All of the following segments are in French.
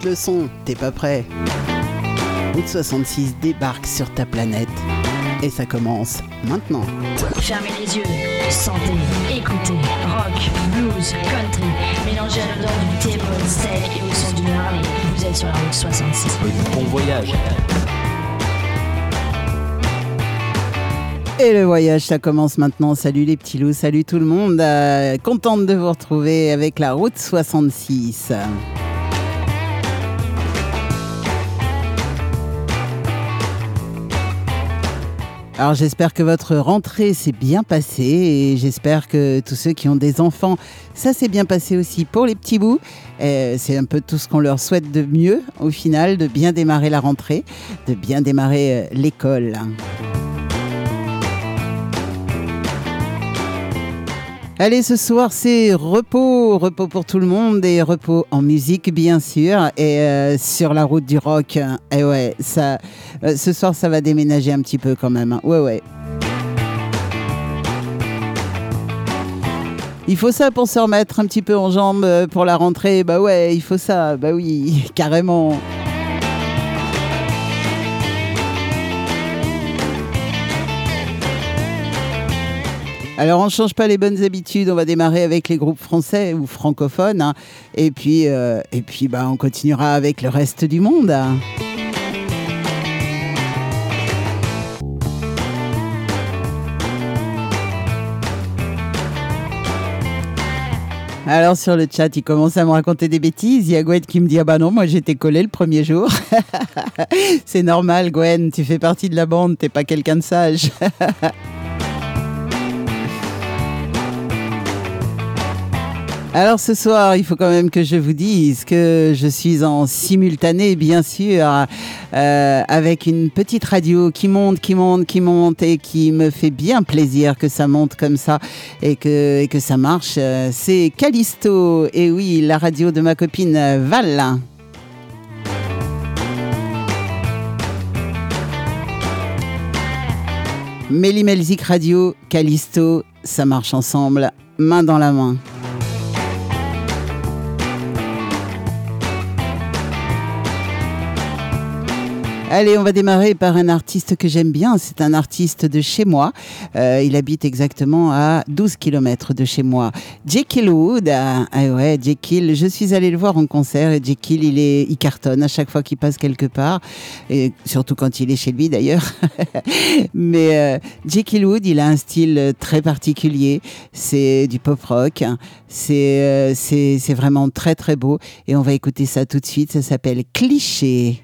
monte le son, t'es pas prêt Route 66 débarque sur ta planète. Et ça commence maintenant. Fermez les yeux, sentez, écoutez, rock, blues, country, mélangez à l'odeur du thé, steak et au son du Harley. Vous êtes sur la route 66. Bon voyage. Et le voyage, ça commence maintenant. Salut les petits loups, salut tout le monde. Euh, contente de vous retrouver avec la route 66. Alors j'espère que votre rentrée s'est bien passée et j'espère que tous ceux qui ont des enfants, ça s'est bien passé aussi pour les petits bouts. Euh, c'est un peu tout ce qu'on leur souhaite de mieux au final, de bien démarrer la rentrée, de bien démarrer euh, l'école. Allez, ce soir, c'est repos, repos pour tout le monde et repos en musique, bien sûr, et euh, sur la route du rock. Et ouais, ça, euh, ce soir, ça va déménager un petit peu quand même. hein. Ouais, ouais. Il faut ça pour se remettre un petit peu en jambes euh, pour la rentrée. Bah ouais, il faut ça. Bah oui, carrément. Alors on ne change pas les bonnes habitudes, on va démarrer avec les groupes français ou francophones, hein. et puis, euh, et puis bah, on continuera avec le reste du monde. Alors sur le chat, il commence à me raconter des bêtises. Il y a Gwen qui me dit ah bah non, moi j'étais collé le premier jour. C'est normal, Gwen, tu fais partie de la bande, t'es pas quelqu'un de sage. Alors ce soir, il faut quand même que je vous dise que je suis en simultané, bien sûr, euh, avec une petite radio qui monte, qui monte, qui monte et qui me fait bien plaisir que ça monte comme ça et que, ça marche. Euh, C'est Callisto, et oui, la radio de ma copine Val. Méli Radio, Callisto, ça marche ensemble, main dans la main. Allez, on va démarrer par un artiste que j'aime bien. C'est un artiste de chez moi. Euh, il habite exactement à 12 km de chez moi. Jekyll Wood. Ah, ah ouais, Jekyll. Je suis allée le voir en concert et Jekyll, il, est, il cartonne à chaque fois qu'il passe quelque part. Et surtout quand il est chez lui d'ailleurs. Mais euh, Jekyll Wood, il a un style très particulier. C'est du pop rock. C'est euh, vraiment très très beau. Et on va écouter ça tout de suite. Ça s'appelle Cliché.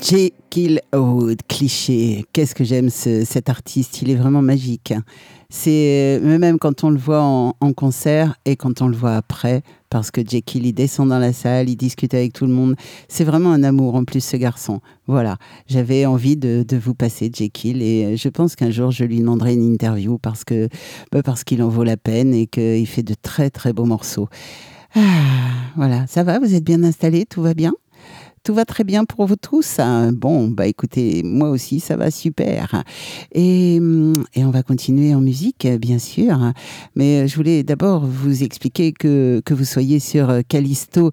Jekyll Wood, cliché. Qu'est-ce que j'aime ce- cet artiste, il est vraiment magique. C'est euh, même quand on le voit en, concert et quand on le voit après, parce que Jekyll, il descend dans la salle, il discute avec tout le monde. C'est vraiment un amour en plus, ce garçon. Voilà, j'avais envie de, vous passer Jekyll et euh, je pense qu'un jour je lui demanderai une interview parce que bah, parce qu'il en vaut la peine et qu'il fait de très très beaux morceaux. Ah, voilà, ça va, vous êtes bien installés, tout va bien? Tout va très bien pour vous tous Bon, bah écoutez, moi aussi, ça va super. Et, hum, et on va continuer en musique, bien sûr. Mais je voulais d'abord vous expliquer que, que vous soyez sur Callisto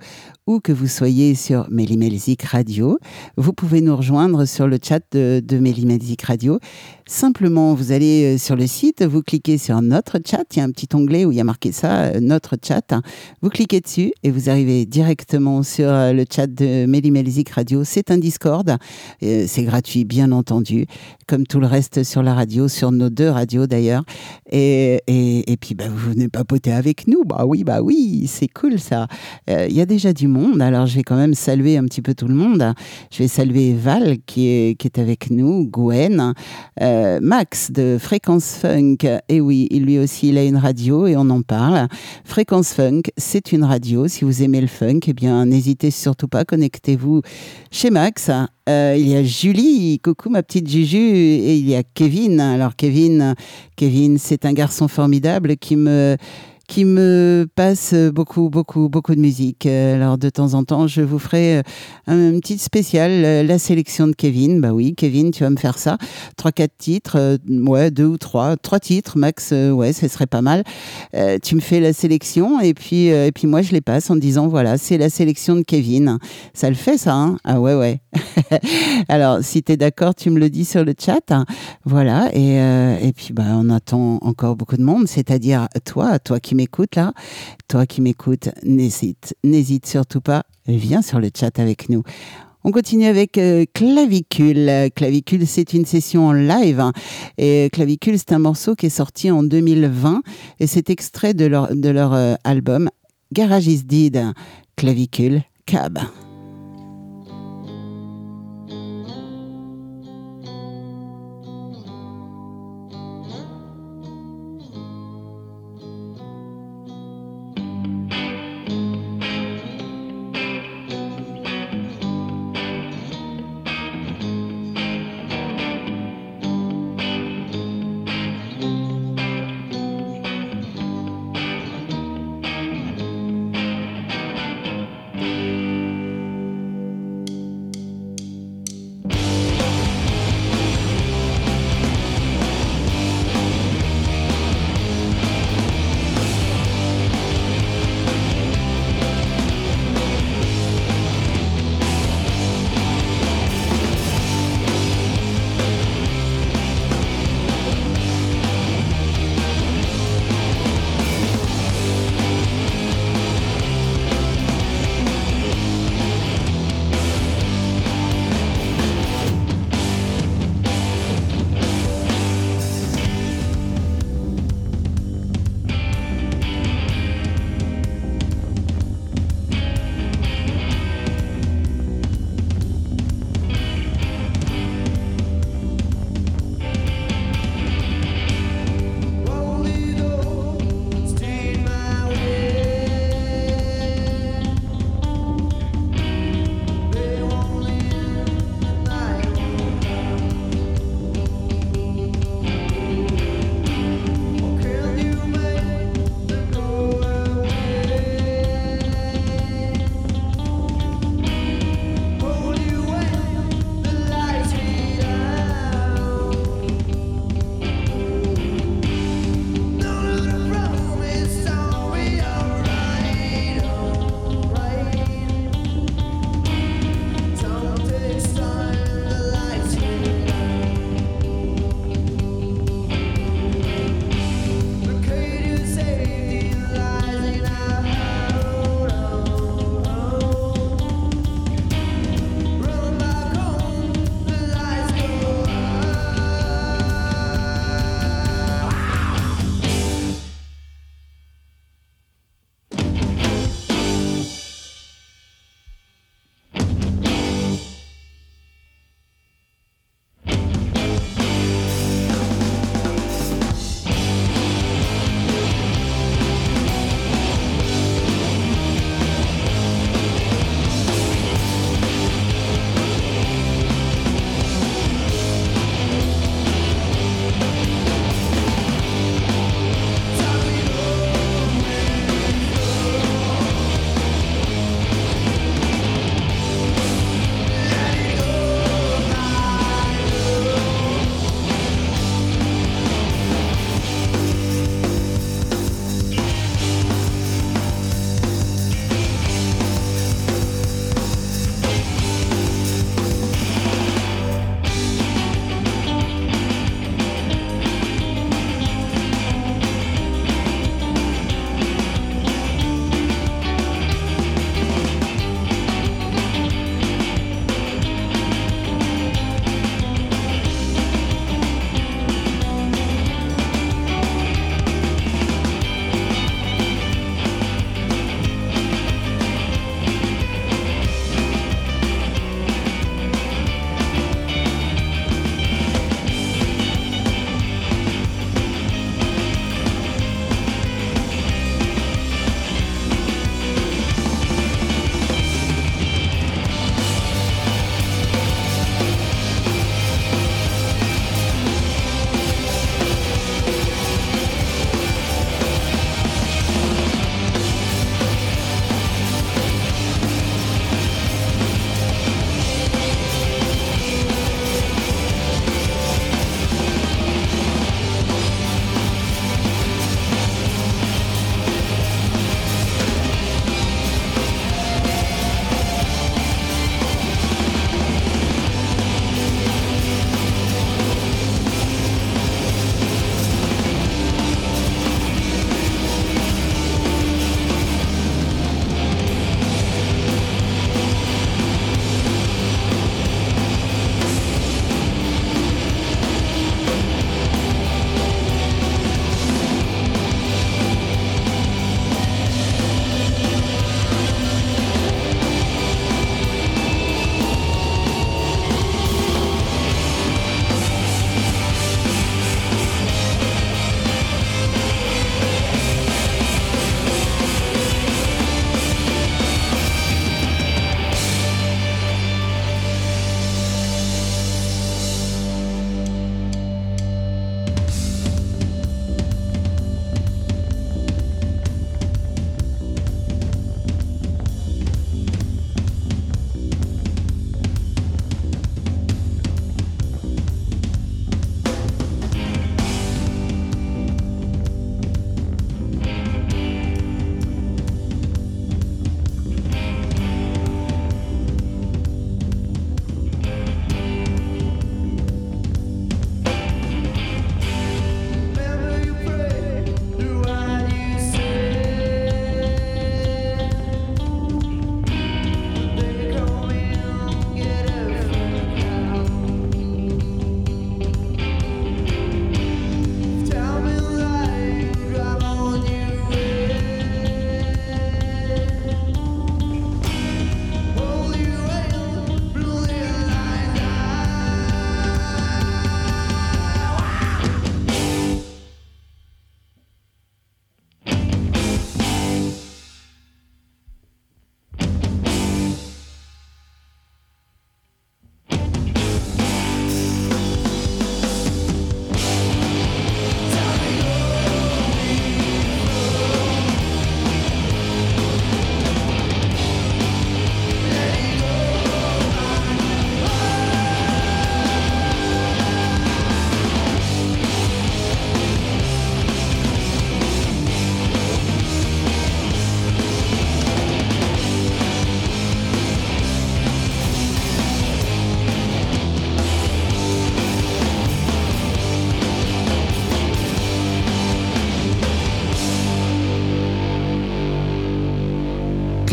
ou que vous soyez sur Mélimelzik Radio, vous pouvez nous rejoindre sur le chat de, de Mélimelzik Radio. Simplement, vous allez euh, sur le site, vous cliquez sur notre chat, il y a un petit onglet où il y a marqué ça, euh, notre chat. Vous cliquez dessus et vous arrivez directement sur euh, le chat de Mélimelzik Radio. C'est un Discord, c'est gratuit, bien entendu, comme tout le reste sur la radio, sur nos deux radios d'ailleurs. Et, et, et puis, bah, vous venez papoter avec nous. Bah oui, bah oui, c'est cool ça. Il y a déjà du monde, alors je vais quand même saluer un petit peu tout le monde. Je vais saluer Val qui est, qui est avec nous, Gwen, Max de Fréquence Funk. Et oui, lui aussi, il a une radio et on en parle. Fréquence Funk, c'est une radio. Si vous aimez le funk, eh bien, n'hésitez surtout pas, connectez-vous chez Max. Euh, il y a Julie, coucou ma petite Juju, et il y a Kevin. Alors Kevin, Kevin, c'est un garçon formidable qui me qui me passe beaucoup, beaucoup, beaucoup de musique. Alors de temps en temps, je vous ferai euh, un, une petite spéciale, euh, la sélection de Kevin. Bah oui, Kevin, tu vas me faire ça. Trois, quatre titres, euh, ouais, deux ou trois, trois titres max. ouais, ce serait pas mal. Tu me fais la sélection et puis et puis moi je les passe en disant voilà, c'est la sélection de Kevin. Ça le fait ça hein? Ah ouais ouais. Alors si tu es d'accord, tu me le dis sur le chat. Voilà et et puis bah on attend encore beaucoup de monde, c'est-à-dire toi, toi qui là, toi qui m'écoutes, n'hésite, n'hésite surtout pas, viens sur le chat avec nous. On continue avec euh, Clavicule. Clavicule, c'est une session en live. hein. Et Clavicule, c'est un morceau qui est sorti en 2020 et c'est extrait de leur, de leur euh, album Garage is Dead. Clavicule, Cab.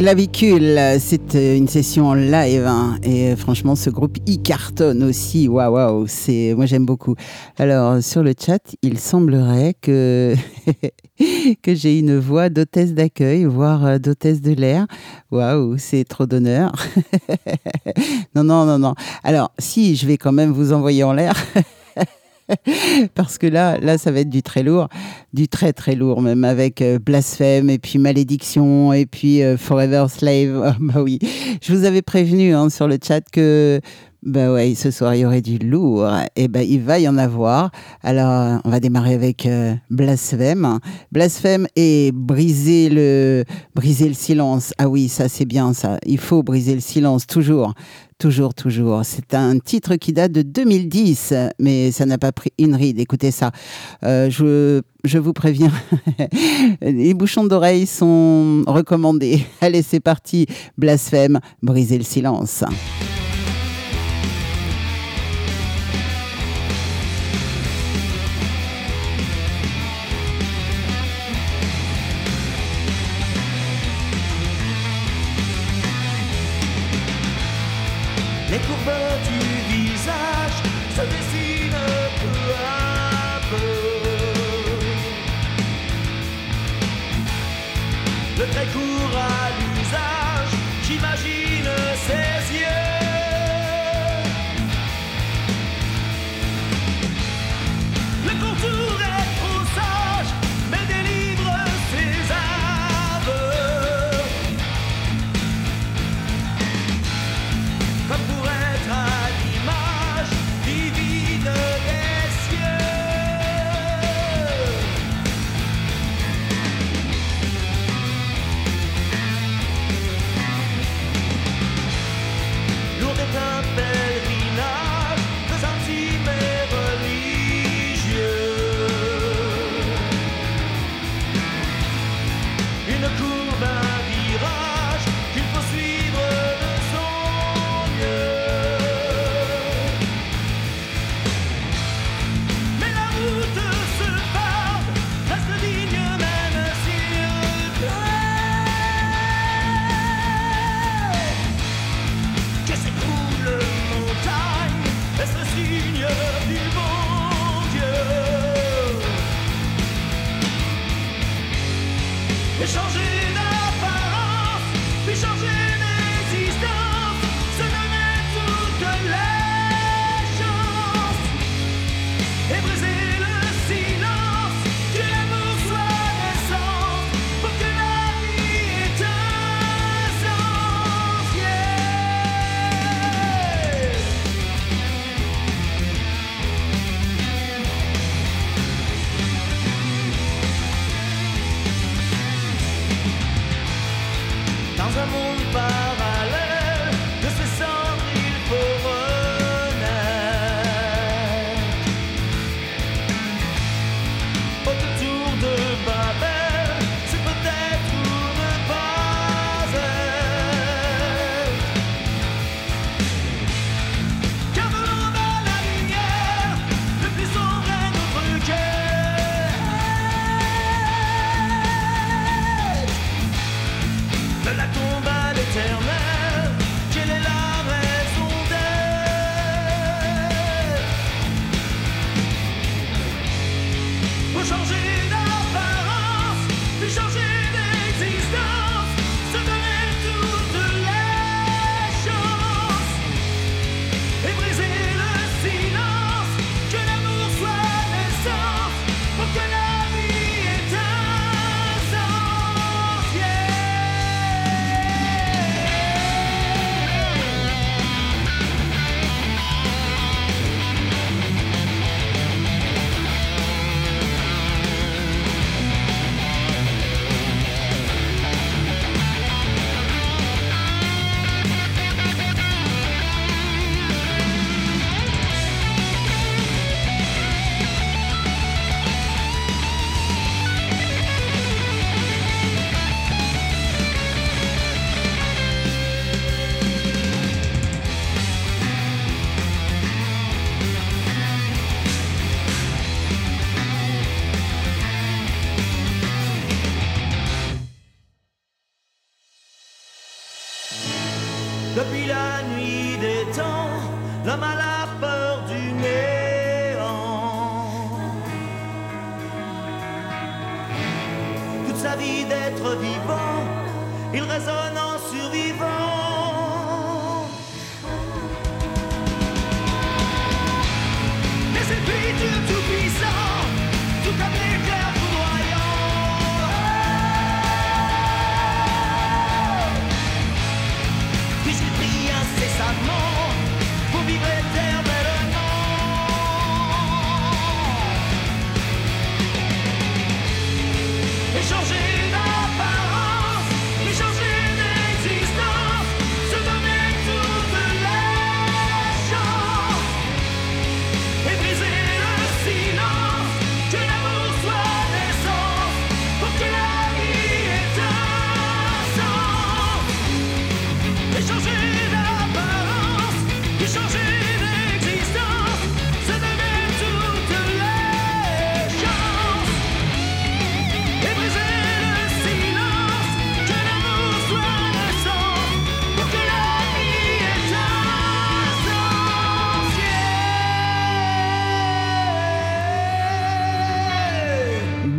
Clavicule, c'est euh, une session live hein, et euh, franchement ce groupe y cartonne aussi. Waouh, waouh, c'est moi j'aime beaucoup. Alors sur le chat, il semblerait que que j'ai une voix d'hôtesse d'accueil, voire euh, d'hôtesse de l'air. Waouh, c'est trop d'honneur. non, non, non, non. Alors si, je vais quand même vous envoyer en l'air. Parce que là, là, ça va être du très lourd, du très très lourd, même avec euh, blasphème et puis malédiction et puis euh, Forever Slave. bah oui, je vous avais prévenu hein, sur le chat que bah ouais, ce soir il y aurait du lourd. Et ben il va y en avoir. Alors on va démarrer avec euh, blasphème, blasphème et briser le briser le silence. Ah oui, ça c'est bien ça. Il faut briser le silence toujours. Toujours, toujours. C'est un titre qui date de 2010, mais ça n'a pas pris une ride. Écoutez ça. Euh, je, je vous préviens, les bouchons d'oreilles sont recommandés. Allez, c'est parti. Blasphème, briser le silence.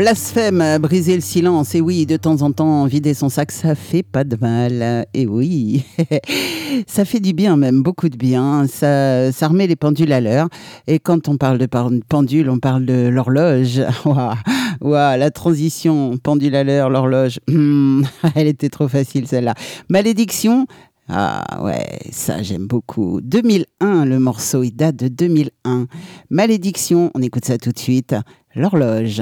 Blasphème, briser le silence. Et oui, de temps en temps, vider son sac, ça fait pas de mal. Et oui, ça fait du bien même, beaucoup de bien. Ça, ça remet les pendules à l'heure. Et quand on parle de pendule, on parle de l'horloge. Waouh, Waouh, la transition, pendule à l'heure, l'horloge. Hmm, elle était trop facile celle-là. Malédiction. Ah ouais, ça j'aime beaucoup. 2001, le morceau, il date de 2001. Malédiction, on écoute ça tout de suite. L'horloge.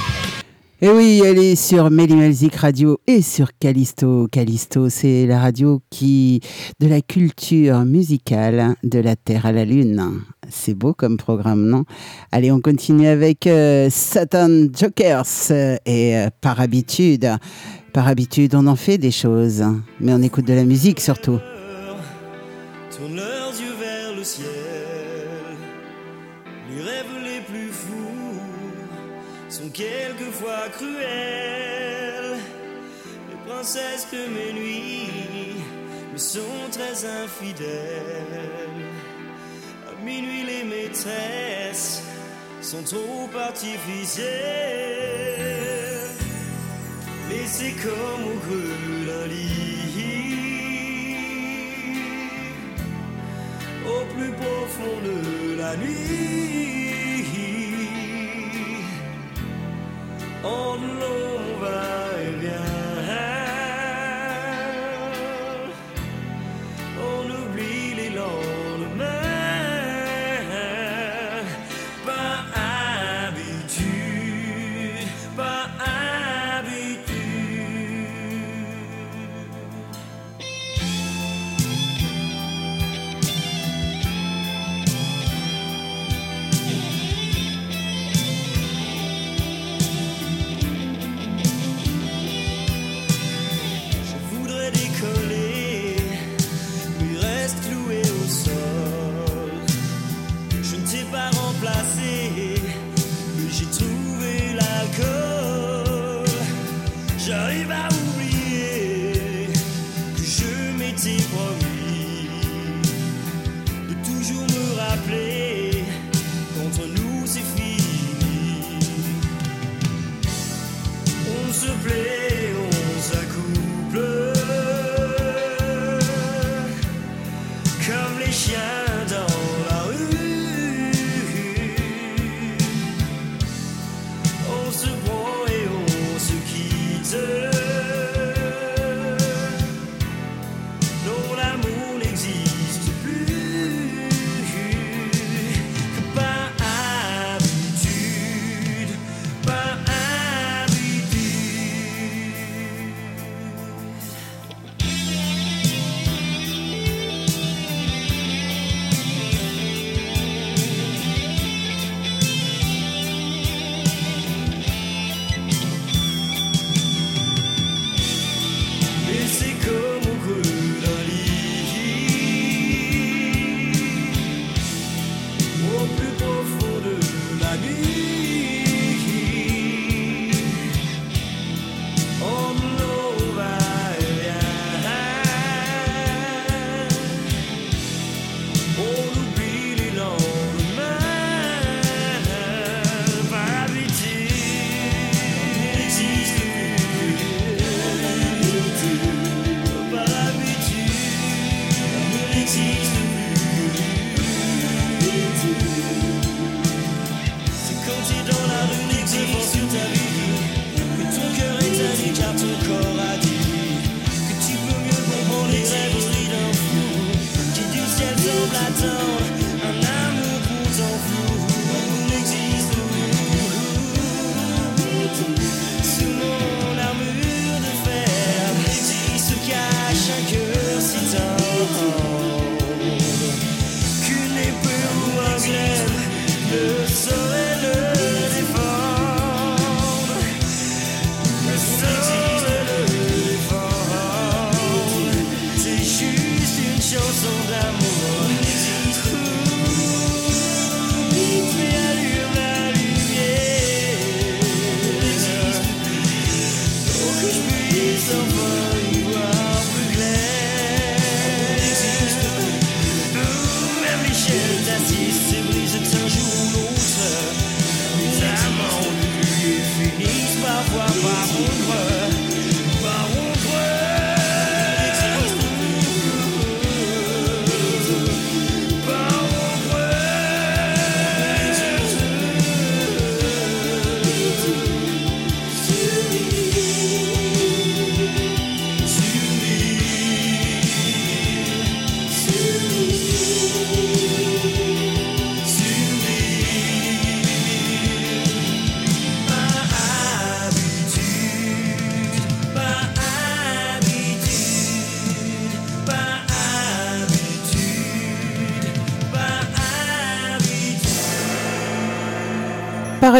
Et oui, elle est sur Music Radio et sur Callisto. Callisto, c'est la radio qui de la culture musicale de la Terre à la Lune. C'est beau comme programme, non Allez, on continue avec euh, Satan Jokers euh, et euh, par habitude, par habitude, on en fait des choses, mais on écoute de la musique surtout. leurs yeux vers le ciel. Cruels. Les princesses de mes nuits me sont très infidèles. À minuit, les maîtresses sont trop artificielles. Mais c'est comme au creux lit au plus profond de la nuit. En long va-et-vient,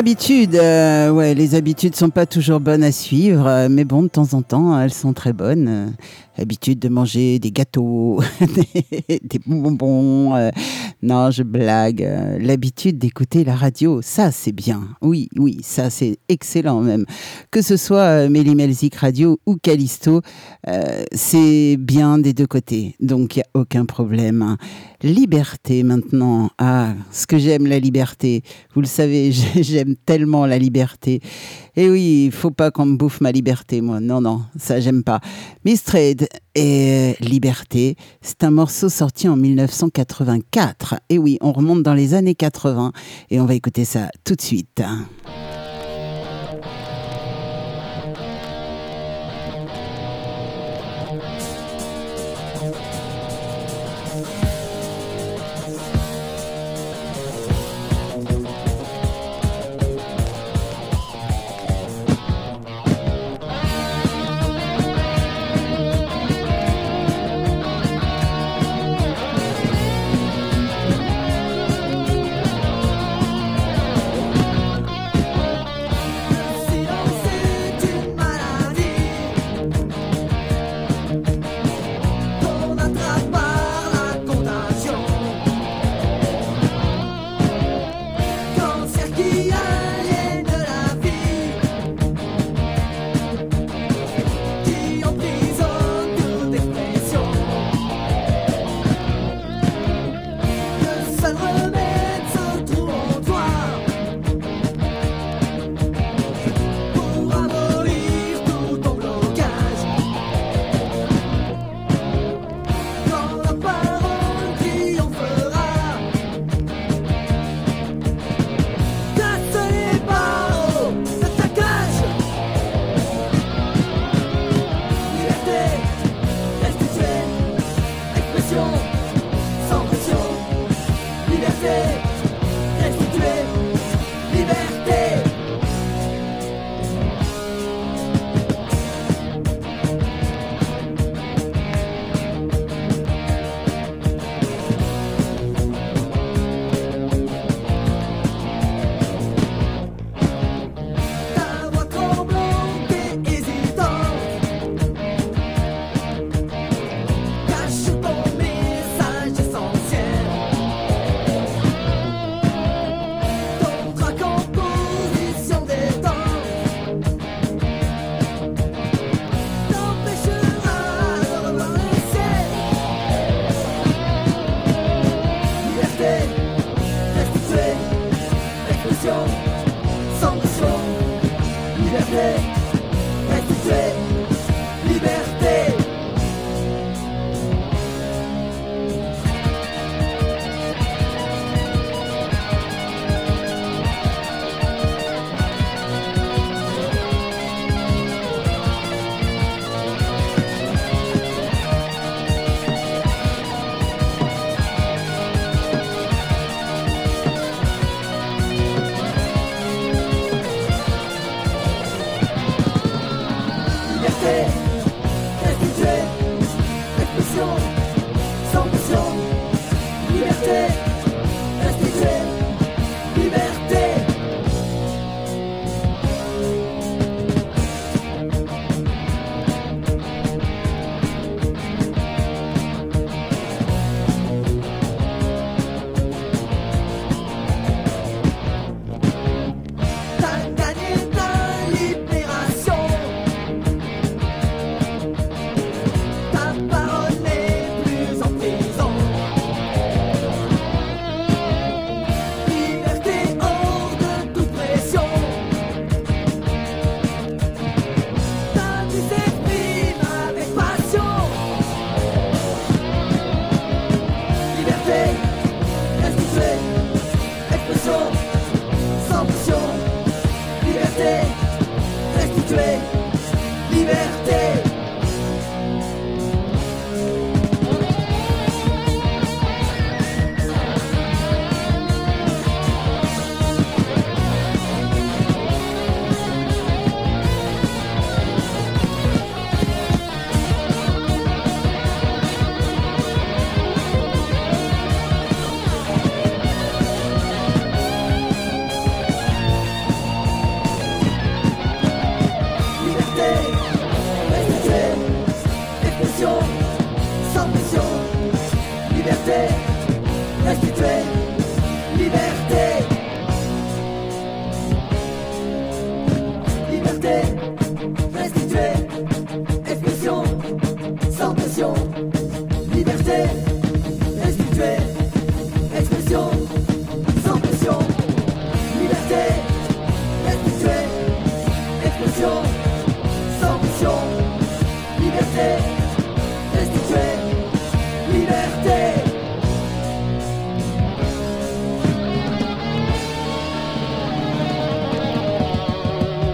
habitude, euh, ouais, les habitudes sont pas toujours bonnes à suivre, euh, mais bon, de temps en temps, elles sont très bonnes. Habitude de manger des gâteaux, des, bonbons. euh, non, je blague. euh, L'habitude d'écouter la radio, ça c'est bien. Oui, oui, ça c'est excellent même. Que ce soit euh, Méli Melzik Radio ou Callisto, c'est bien des deux côtés. Donc il n'y a aucun problème. Liberté maintenant. Ah, ce que j'aime la liberté. Vous le savez, j'aime tellement la liberté. Et oui, il faut pas qu'on me bouffe ma liberté, moi. Non, non, ça j'aime pas. Miss et Liberté, c'est un morceau sorti en 1984. Et oui, on remonte dans les années 80 et on va écouter ça tout de suite.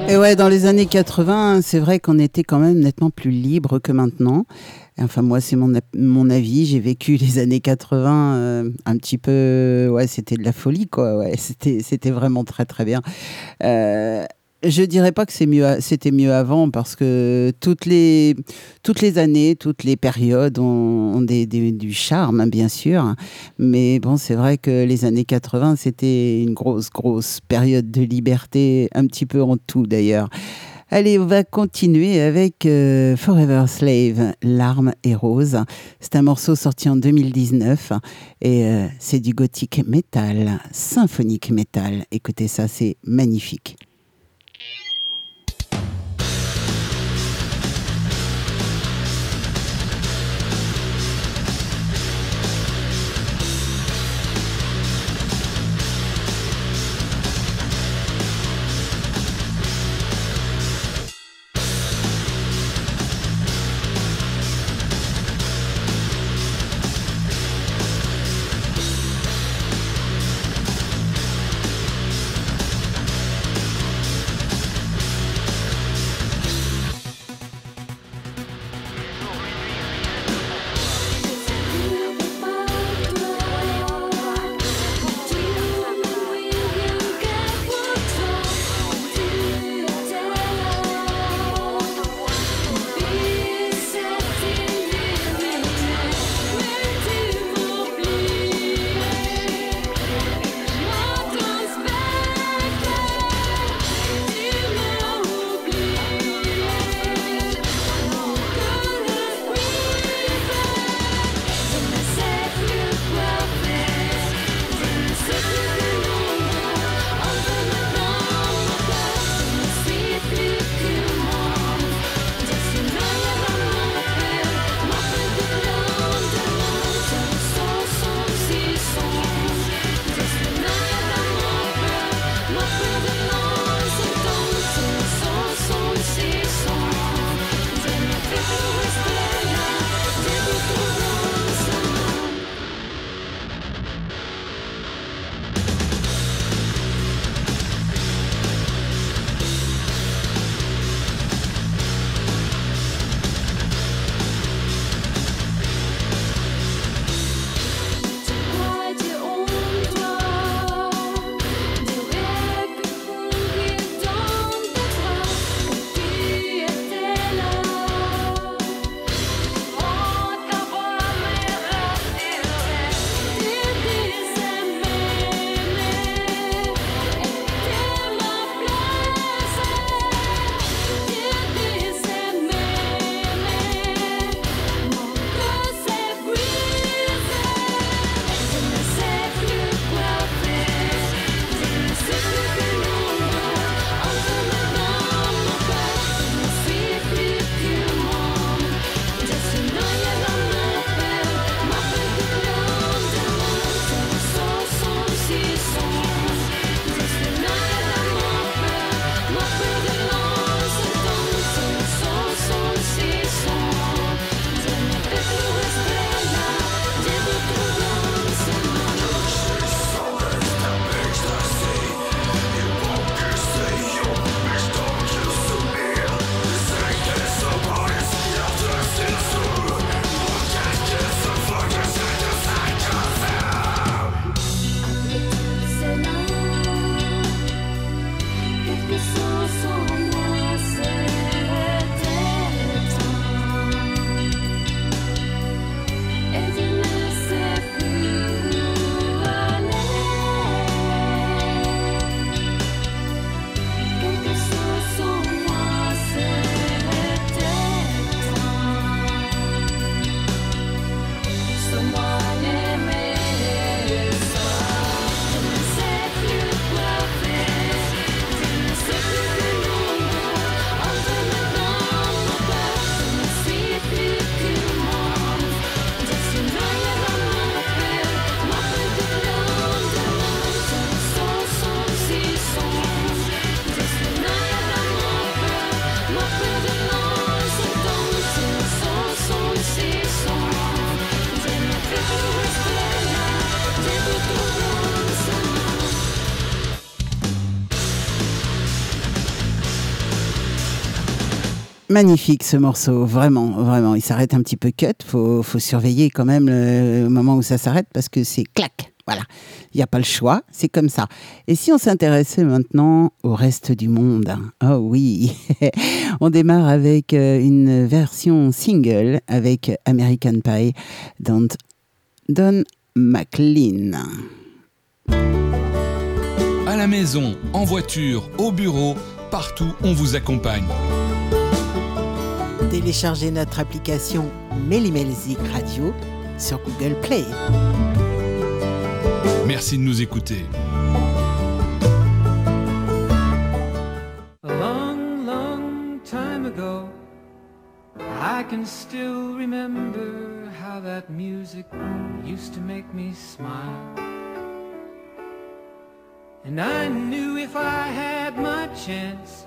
Et ouais, dans les années 80, c'est vrai qu'on était quand même nettement plus libre que maintenant. Enfin, moi, c'est mon, mon avis. J'ai vécu les années 80 euh, un petit peu. Ouais, c'était de la folie, quoi. Ouais, c'était, c'était vraiment très, très bien. Euh, je dirais pas que c'était mieux avant parce que toutes les, toutes les années, toutes les périodes ont, des- du charme, hein, bien sûr. Mais bon, c'est vrai que les années 80, c'était une grosse, grosse période de liberté, un petit peu en tout d'ailleurs. Allez, on va continuer avec euh, Forever Slave, Larmes et Roses. C'est un morceau sorti en 2019 et euh, c'est du gothique metal, symphonique metal. Écoutez ça, c'est magnifique. Magnifique ce morceau, vraiment, vraiment. Il s'arrête un petit peu cut. Faut, faut surveiller quand même le moment où ça s'arrête parce que c'est clac. Voilà, il n'y a pas le choix, c'est comme ça. Et si on s'intéressait maintenant au reste du monde Oh oui, on démarre avec euh, une version single avec American Pie dans Don McLean. À la maison, en voiture, au bureau, partout, on vous accompagne. Téléchargez notre application Mélimelzik Radio sur Google Play. Merci de nous écouter. A long, long time ago, I can still remember how that music used to make me smile. And I knew if I had my chance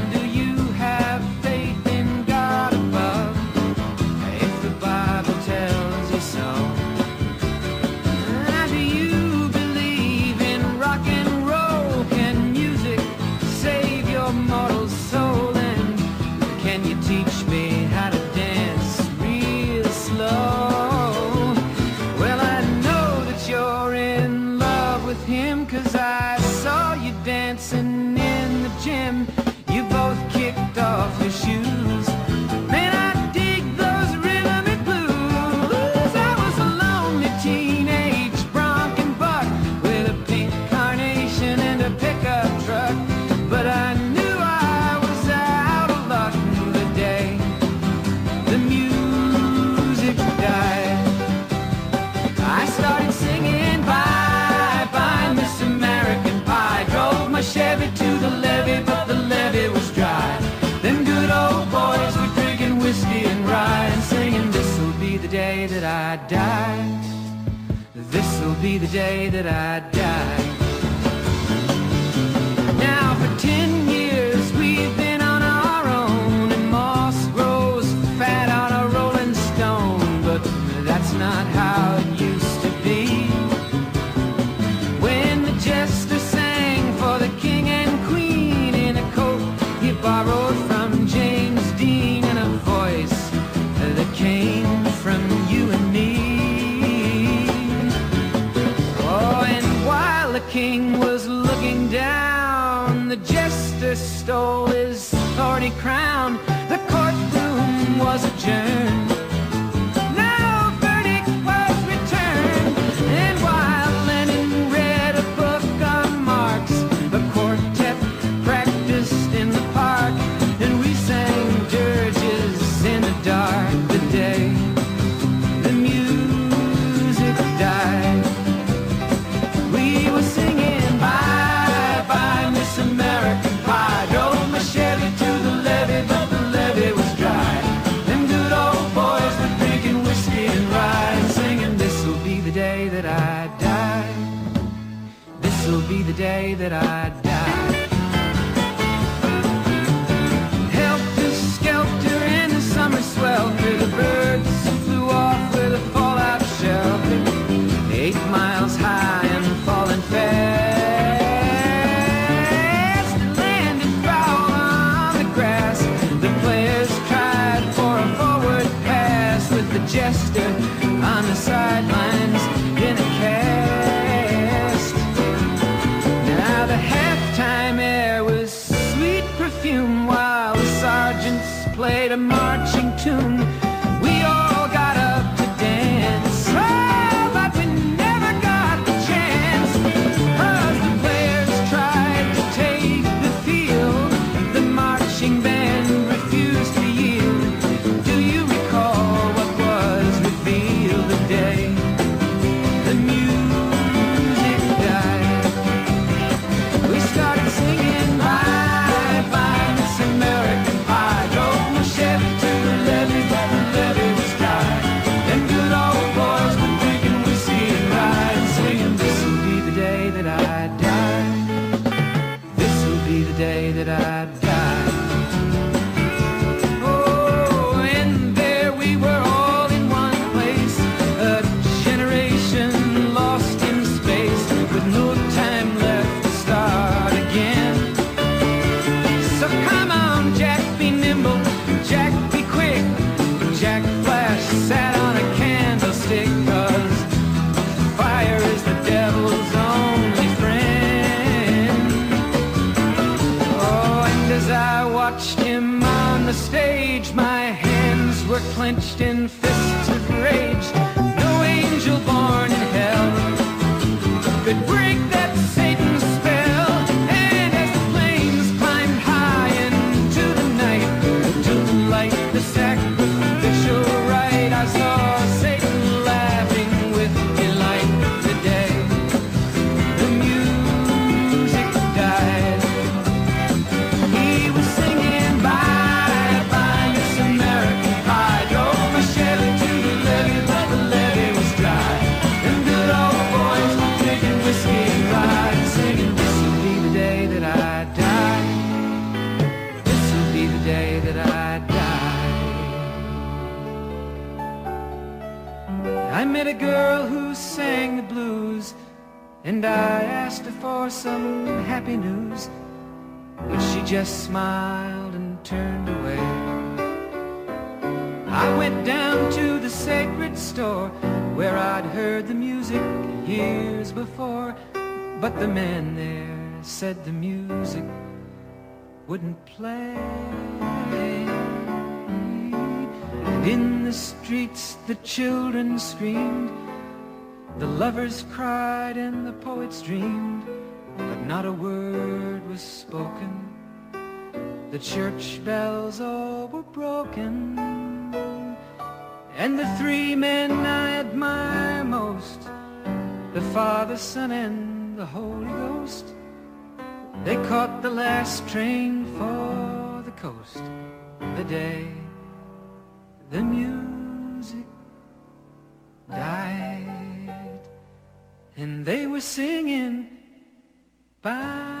can This'll be the day that I crown. The courtroom was a No clenched in just smiled and turned away. I went down to the sacred store where I'd heard the music years before. But the man there said the music wouldn't play. And in the streets the children screamed, the lovers cried and the poets dreamed but not a word was spoken. The church bells all were broken, and the three men I admire most, the Father, Son, and the Holy Ghost, they caught the last train for the coast the day the music died, and they were singing. Bye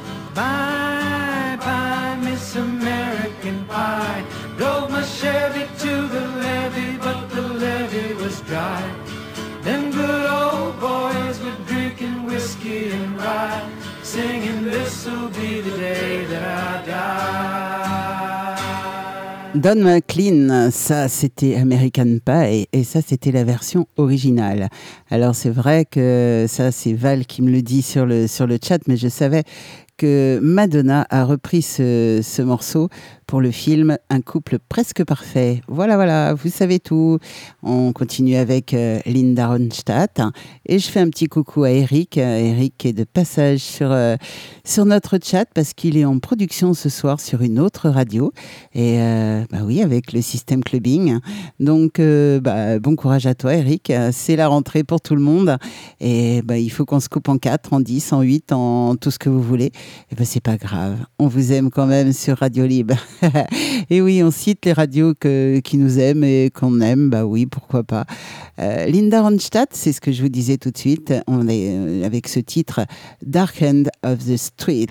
Bye bye, Miss American Pie. Drove my Chevy to the levee, but the levee was dry. Them good old boys were drinking whiskey and rye, singing, This'll be the day that I die. Don McLean, ça c'était American Pie et ça c'était la version originale. Alors c'est vrai que ça c'est Val qui me le dit sur le, sur le chat, mais je savais Madonna a repris ce, ce morceau pour le film Un couple presque parfait. Voilà, voilà, vous savez tout. On continue avec euh, Linda Ronstadt et je fais un petit coucou à Eric. Euh, Eric est de passage sur, euh, sur notre chat parce qu'il est en production ce soir sur une autre radio et bah oui, avec le système clubbing. Donc, bah, bon courage à toi, Eric. C'est la rentrée pour tout le monde et bah, il faut qu'on se coupe en 4, en 10, en 8, en tout ce que vous voulez. Et ben c'est pas grave. On vous aime quand même sur Radio Libre. et oui, on cite les radios qui nous aiment et qu'on aime, bah oui, pourquoi pas. Euh, Linda Ronstadt, c'est ce que je vous disais tout de suite, on est euh, avec ce titre Dark End of the Street.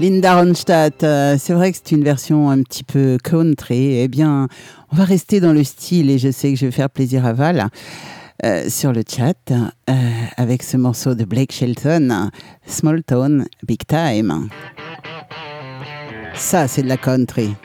Linda Ronstadt, euh, c'est vrai que c'est une version un petit peu country. Eh bien, on va rester dans le style et je sais que je vais faire plaisir à Val euh, sur le chat euh, avec ce morceau de Blake Shelton, Small Town, Big Time. Ça, c'est de la country.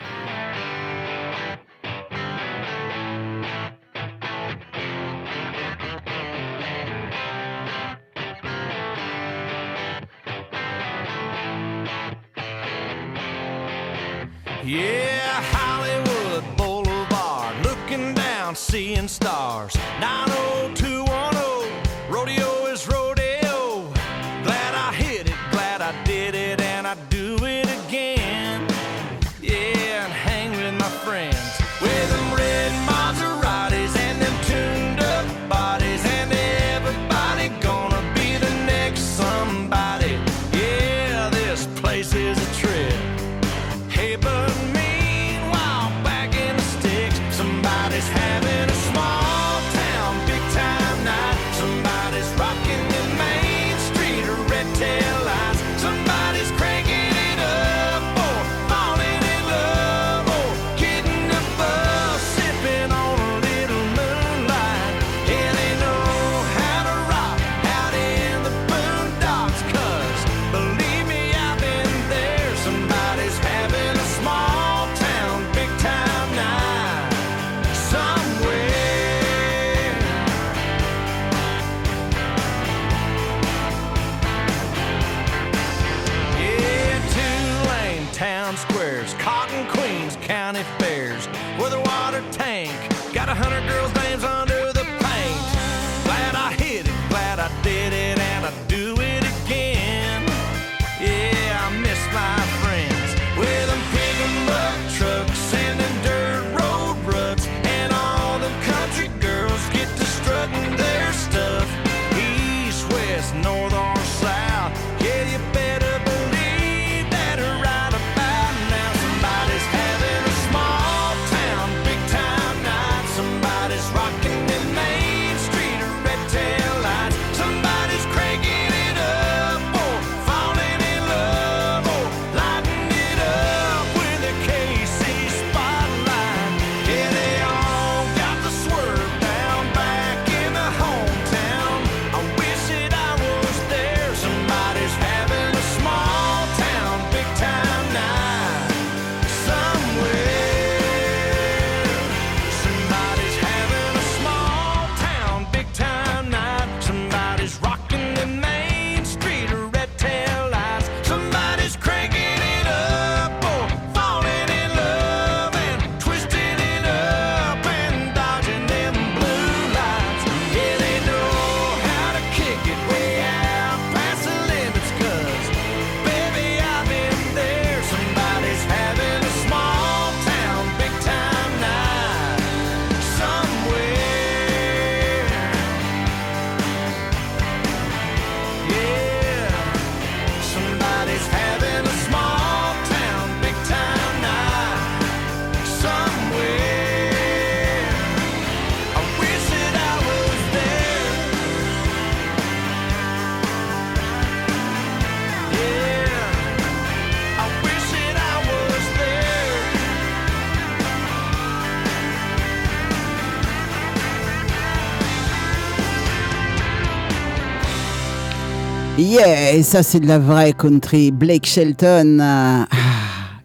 Yeah, ça c'est de la vraie country. Blake Shelton, ah,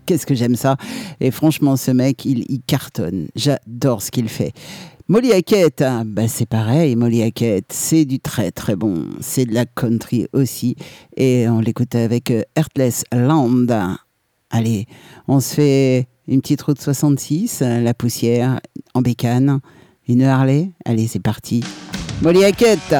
qu'est-ce que j'aime ça. Et franchement, ce mec, il, il cartonne. J'adore ce qu'il fait. Molly Hackett, ah, bah c'est pareil, Molly Hackett, c'est du très très bon. C'est de la country aussi. Et on l'écoute avec euh, Heartless Land. Allez, on se fait une petite route 66, euh, la poussière, en bécane, une Harley. Allez, c'est parti. Molly Hackett.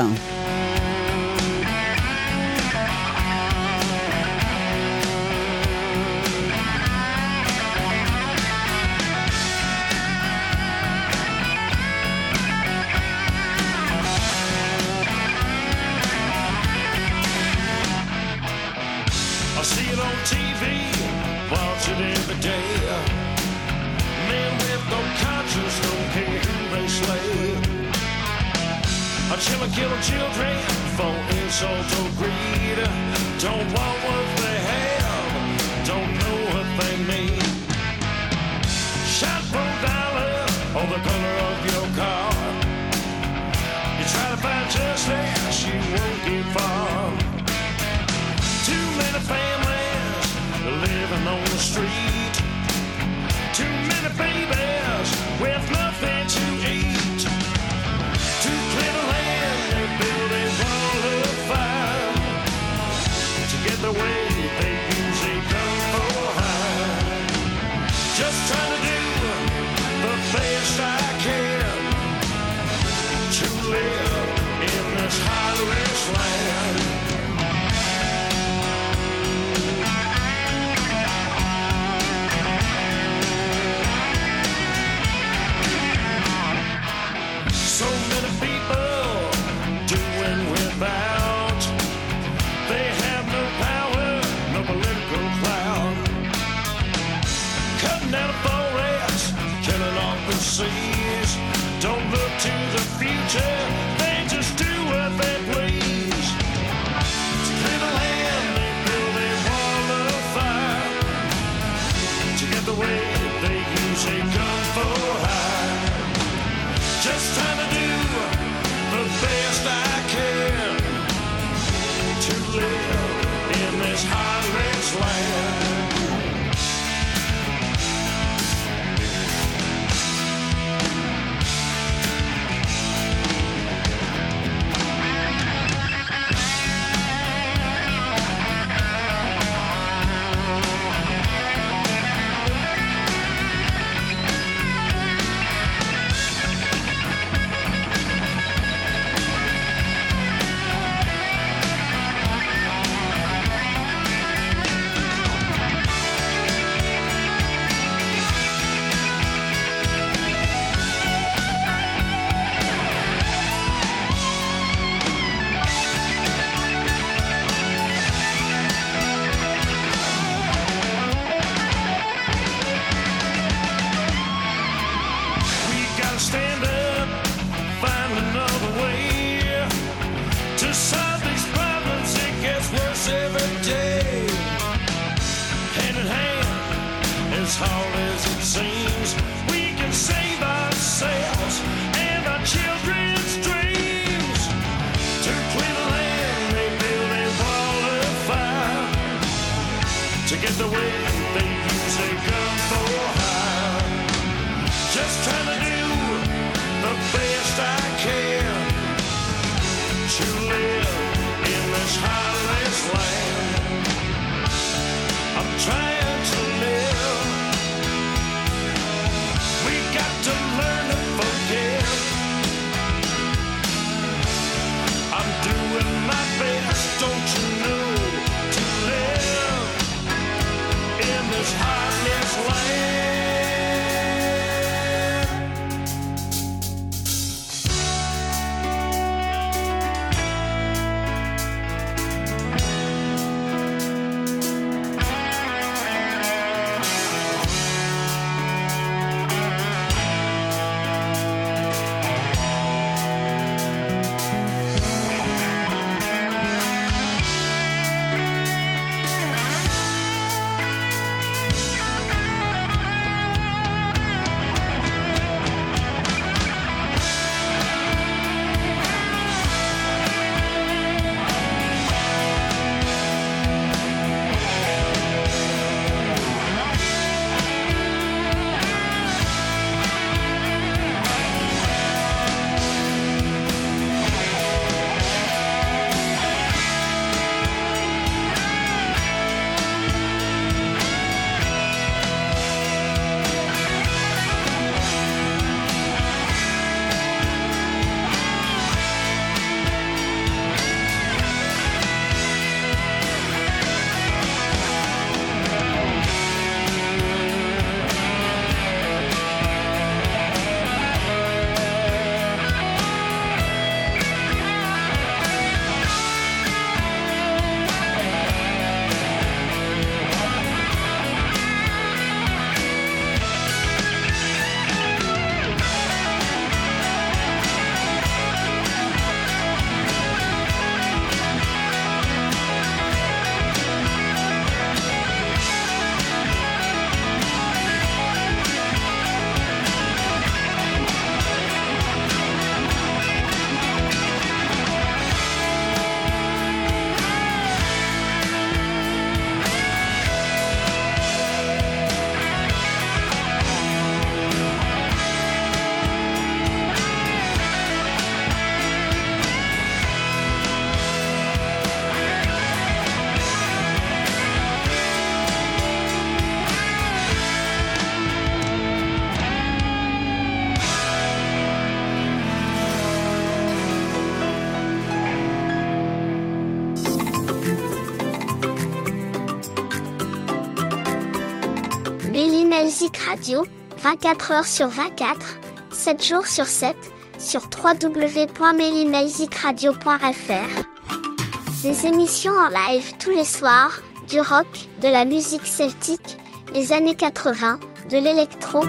Radio, 24 heures sur 24, 7 jours sur 7, sur www.mélimelzikradio.fr. Des émissions en live tous les soirs, du rock, de la musique celtique, les années 80, de l'électro.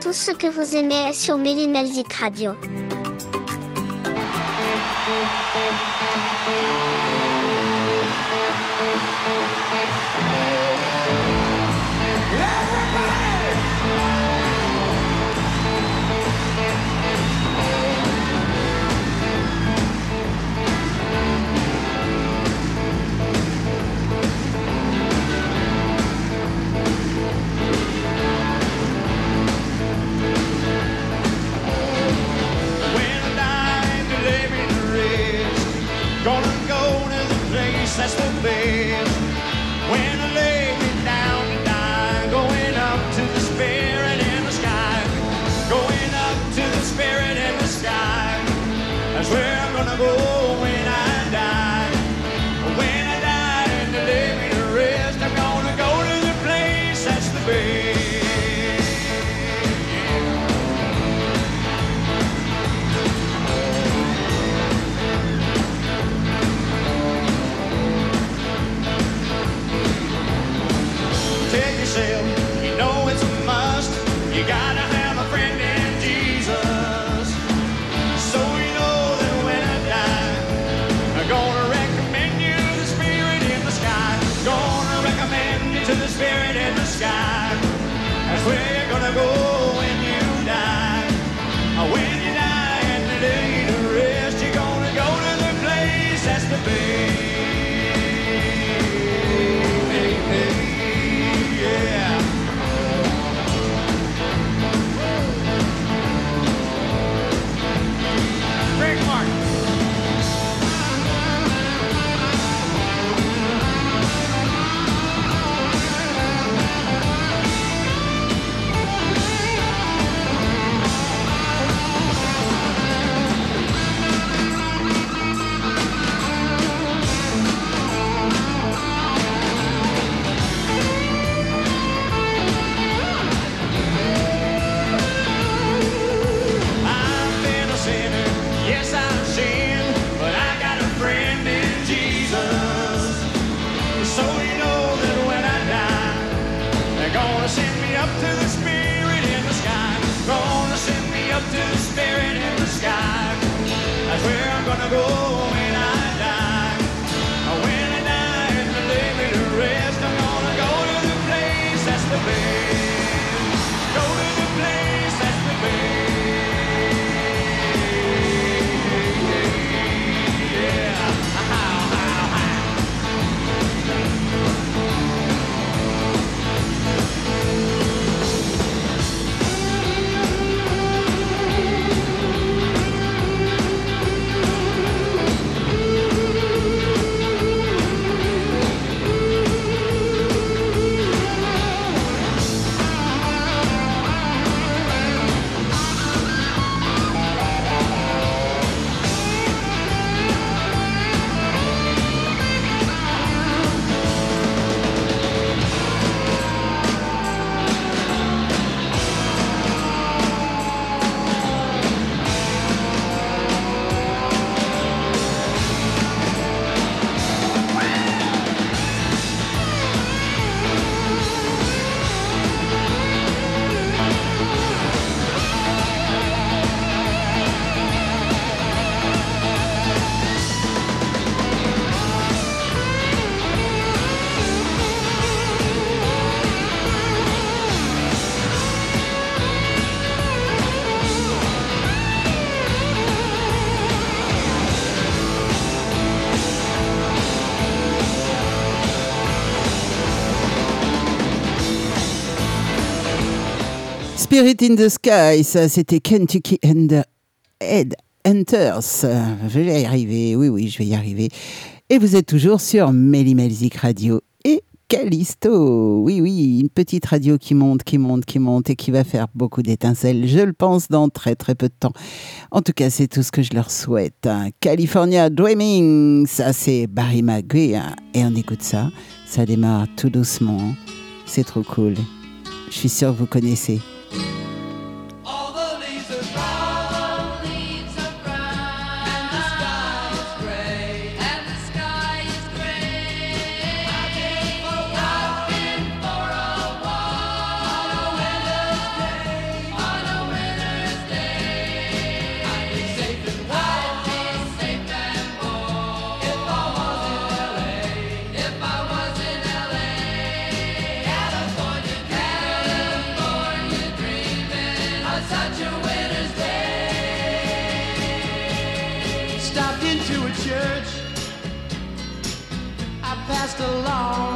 Tout ce que vous aimez sur Mélimelzik Radio. Spirit in the Sky, ça c'était Kentucky and Head Hunters. Je vais y arriver, oui, oui, je vais y arriver. Et vous êtes toujours sur Mélimelzik Radio et Callisto. Oui, oui, une petite radio qui monte, qui monte, qui monte et qui va faire beaucoup d'étincelles, je le pense, dans très très peu de temps. En tout cas, c'est tout ce que je leur souhaite. hein. California Dreaming, ça c'est Barry McGuire. Et on écoute ça, ça démarre tout doucement. C'est trop cool. Je suis sûre que vous connaissez. Thank you. just along.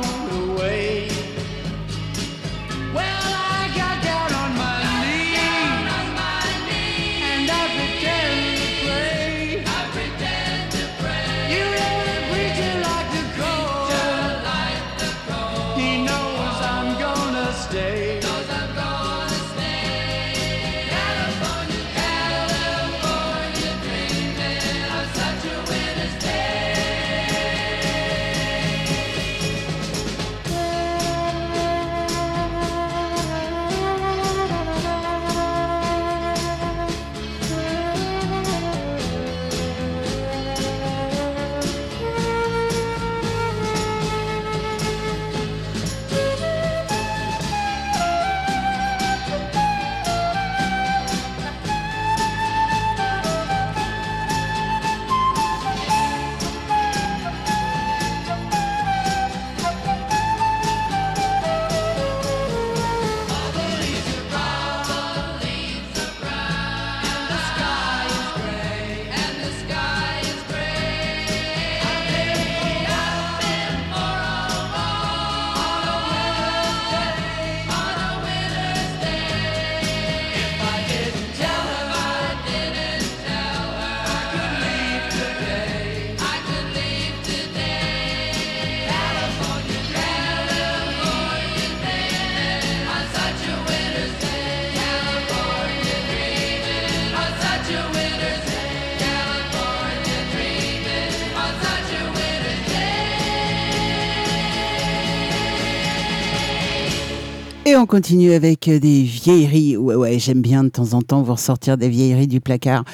On continue avec des vieilleries. Ouais, j'aime bien de temps en temps vous ressortir des vieilleries du placard.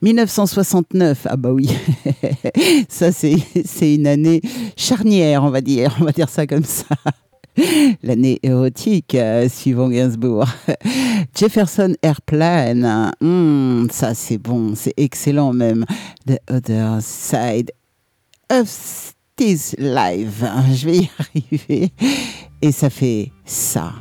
1969, ah bah oui, ça c'est c'est une année charnière, on va dire, on va dire ça comme ça. L'année érotique, euh, suivant Gainsbourg. Jefferson Airplane, hmm, ça c'est bon, c'est excellent même. The Other Side of This Life, je vais y arriver. Et ça fait ça.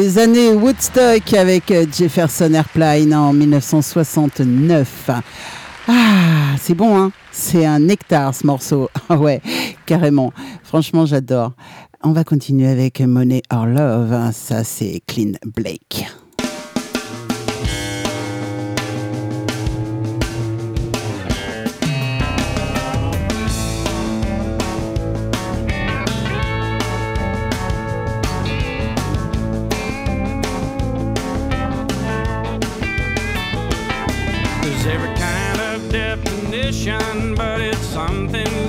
les années Woodstock avec euh, Jefferson Airplane en 1969. Ah, c'est bon, hein C'est un nectar ce morceau. Ah ouais, carrément. Franchement, j'adore. On va continuer avec Money or Love. Hein. Ça, c'est Clean Blake. something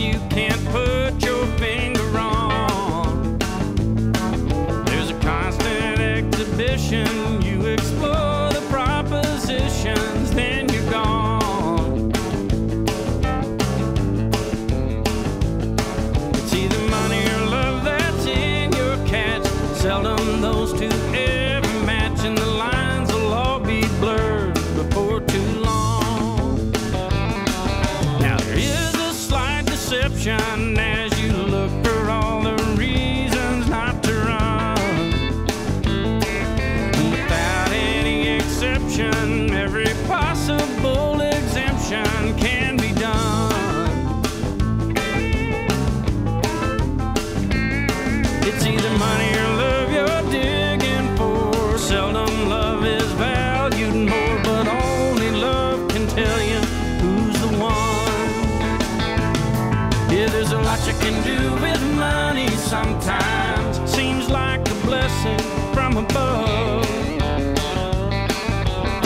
can do with money sometimes seems like a blessing from above.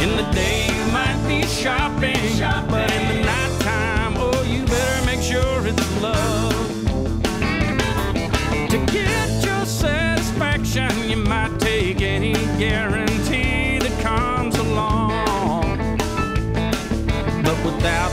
In the day you might be shopping, shopping. but in the nighttime, oh, you better make sure it's love. To get your satisfaction, you might take any guarantee that comes along, but without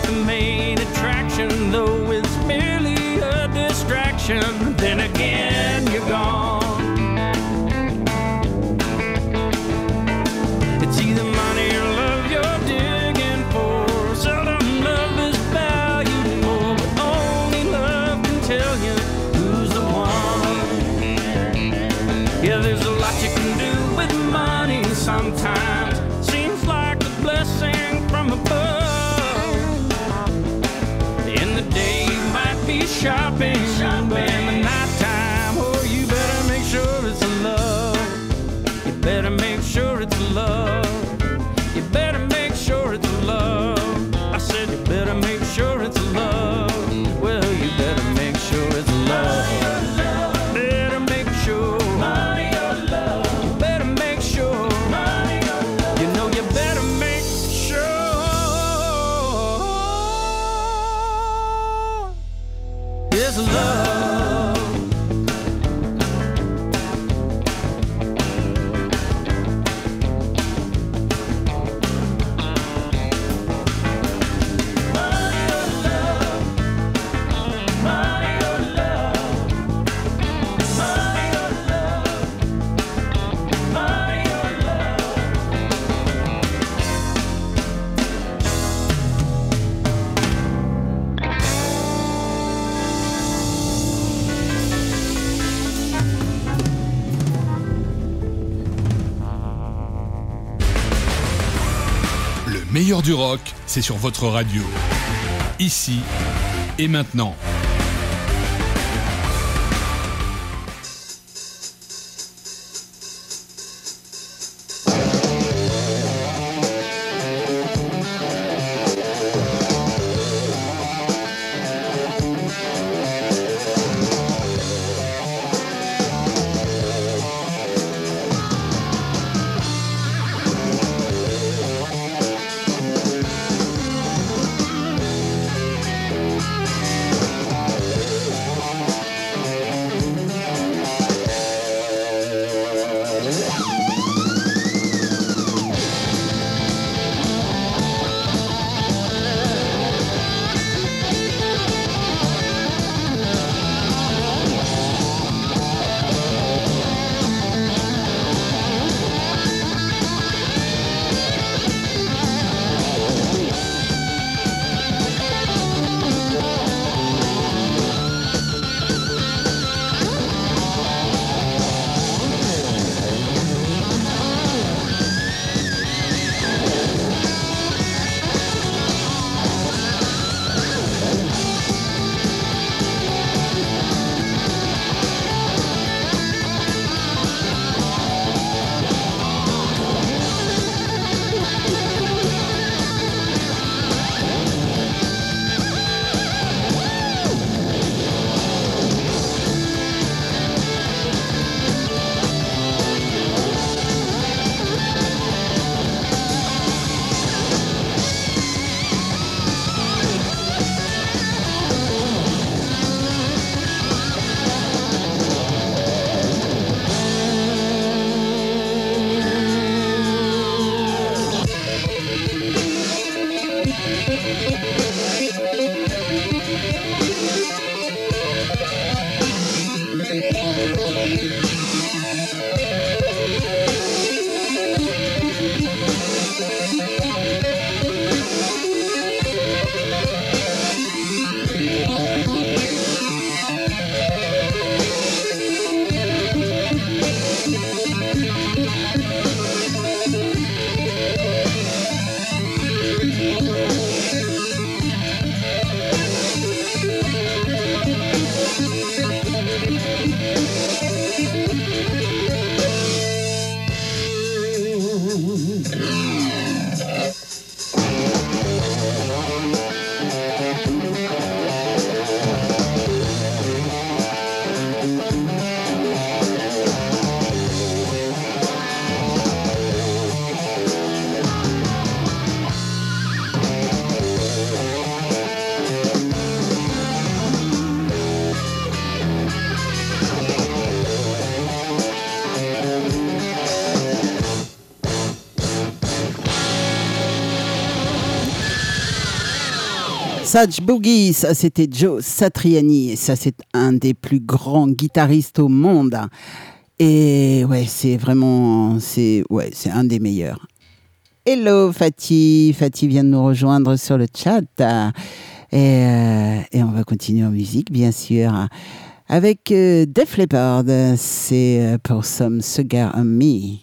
du rock, c'est sur votre radio. Ici et maintenant. Satch Boogie, ça c'était Joe Satriani, et ça c'est un des plus grands guitaristes au monde. Et ouais, c'est vraiment, c'est ouais, c'est un des meilleurs. Hello Fatih, Fatih vient de nous rejoindre sur le chat. Et, euh, et on va continuer en musique, bien sûr, avec euh, Def Leppard, c'est euh, pour Some Sugar on Me.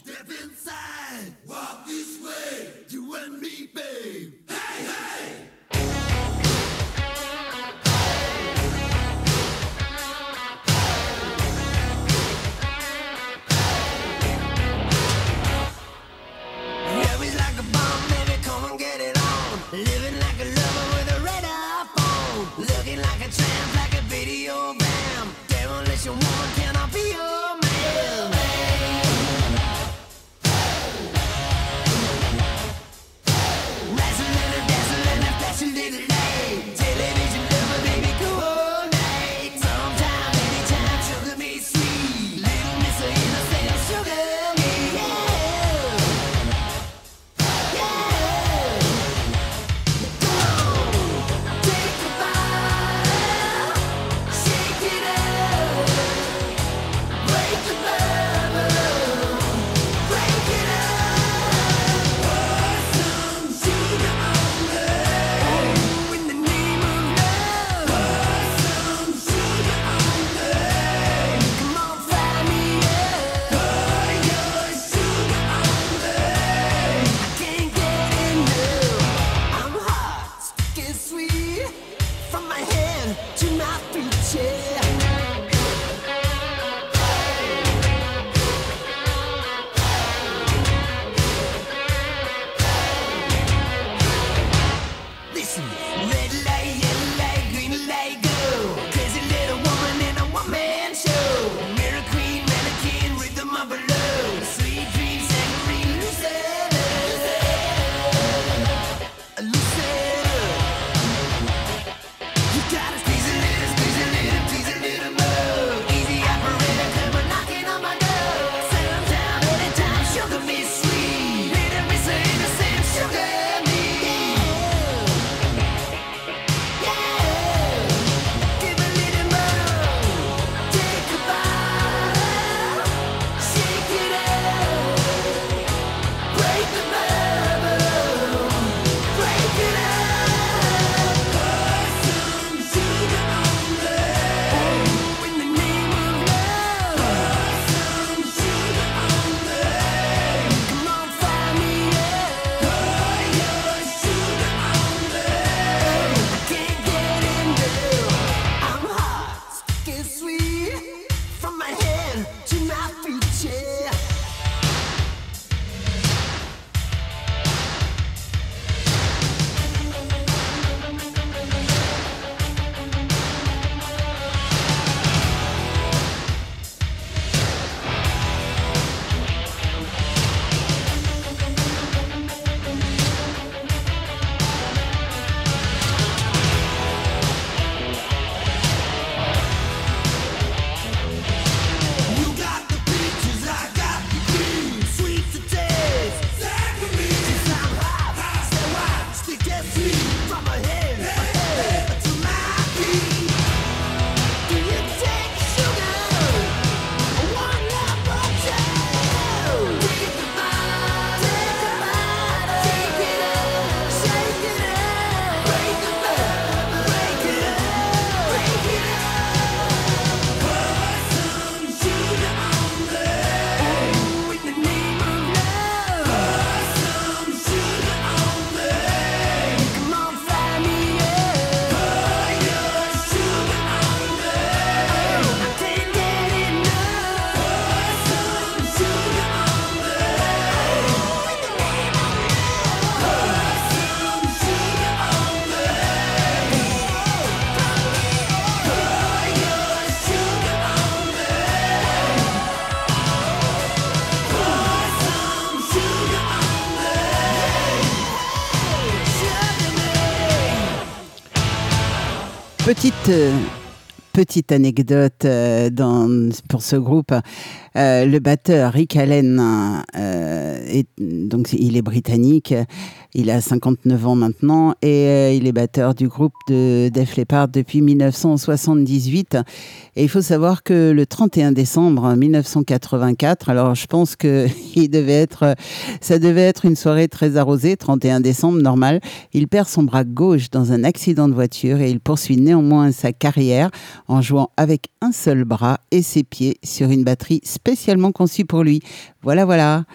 petite euh, petite anecdote euh, pour ce groupe. Euh, le batteur Rick Allen, est, donc il est britannique, il a 59 ans maintenant et euh, il est batteur du groupe de Def Leppard depuis 1978. Et il faut savoir que le 31 décembre 1984, alors je pense que être, ça devait être une soirée très arrosée, 31 décembre normal. Il perd son bras gauche dans un accident de voiture et il poursuit néanmoins sa carrière en jouant avec un seul bras et ses pieds sur une batterie spécialement conçue pour lui. Voilà, voilà.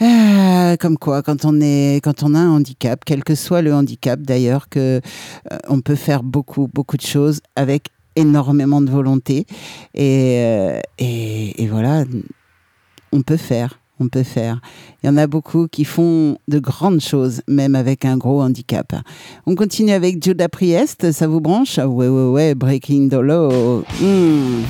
Ah, comme quoi, quand on est, quand on a un handicap, quel que soit le handicap d'ailleurs, que euh, on peut faire beaucoup, beaucoup de choses avec énormément de volonté et, euh, et, et voilà, on peut faire, on peut faire. Il y en a beaucoup qui font de grandes choses, même avec un gros handicap. On continue avec Judas Priest, ça vous branche? Ouais, ouais, ouais, Breaking the Law. Hmm.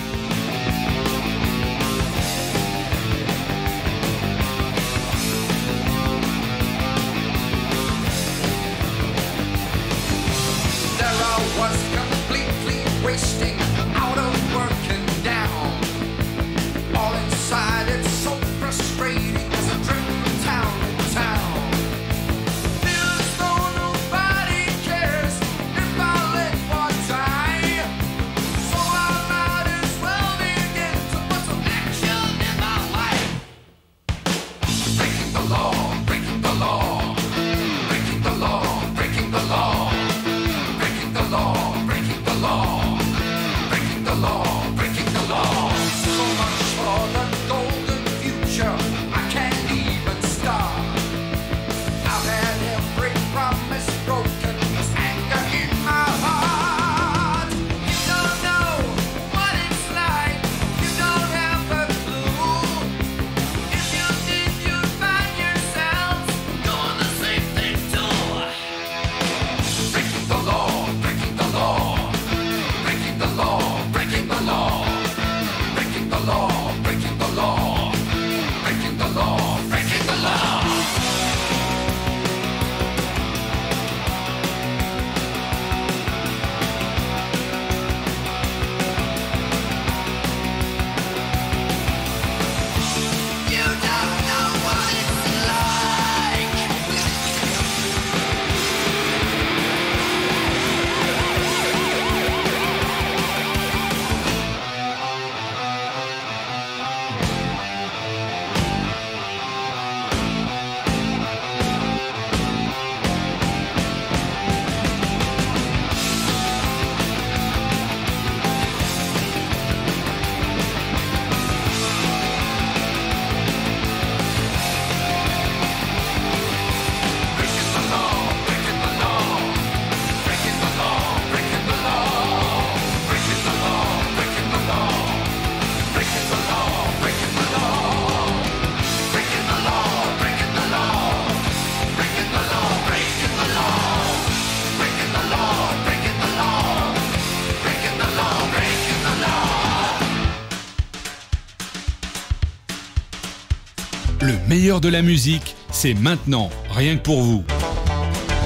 Meilleur de la musique, c'est maintenant, rien que pour vous.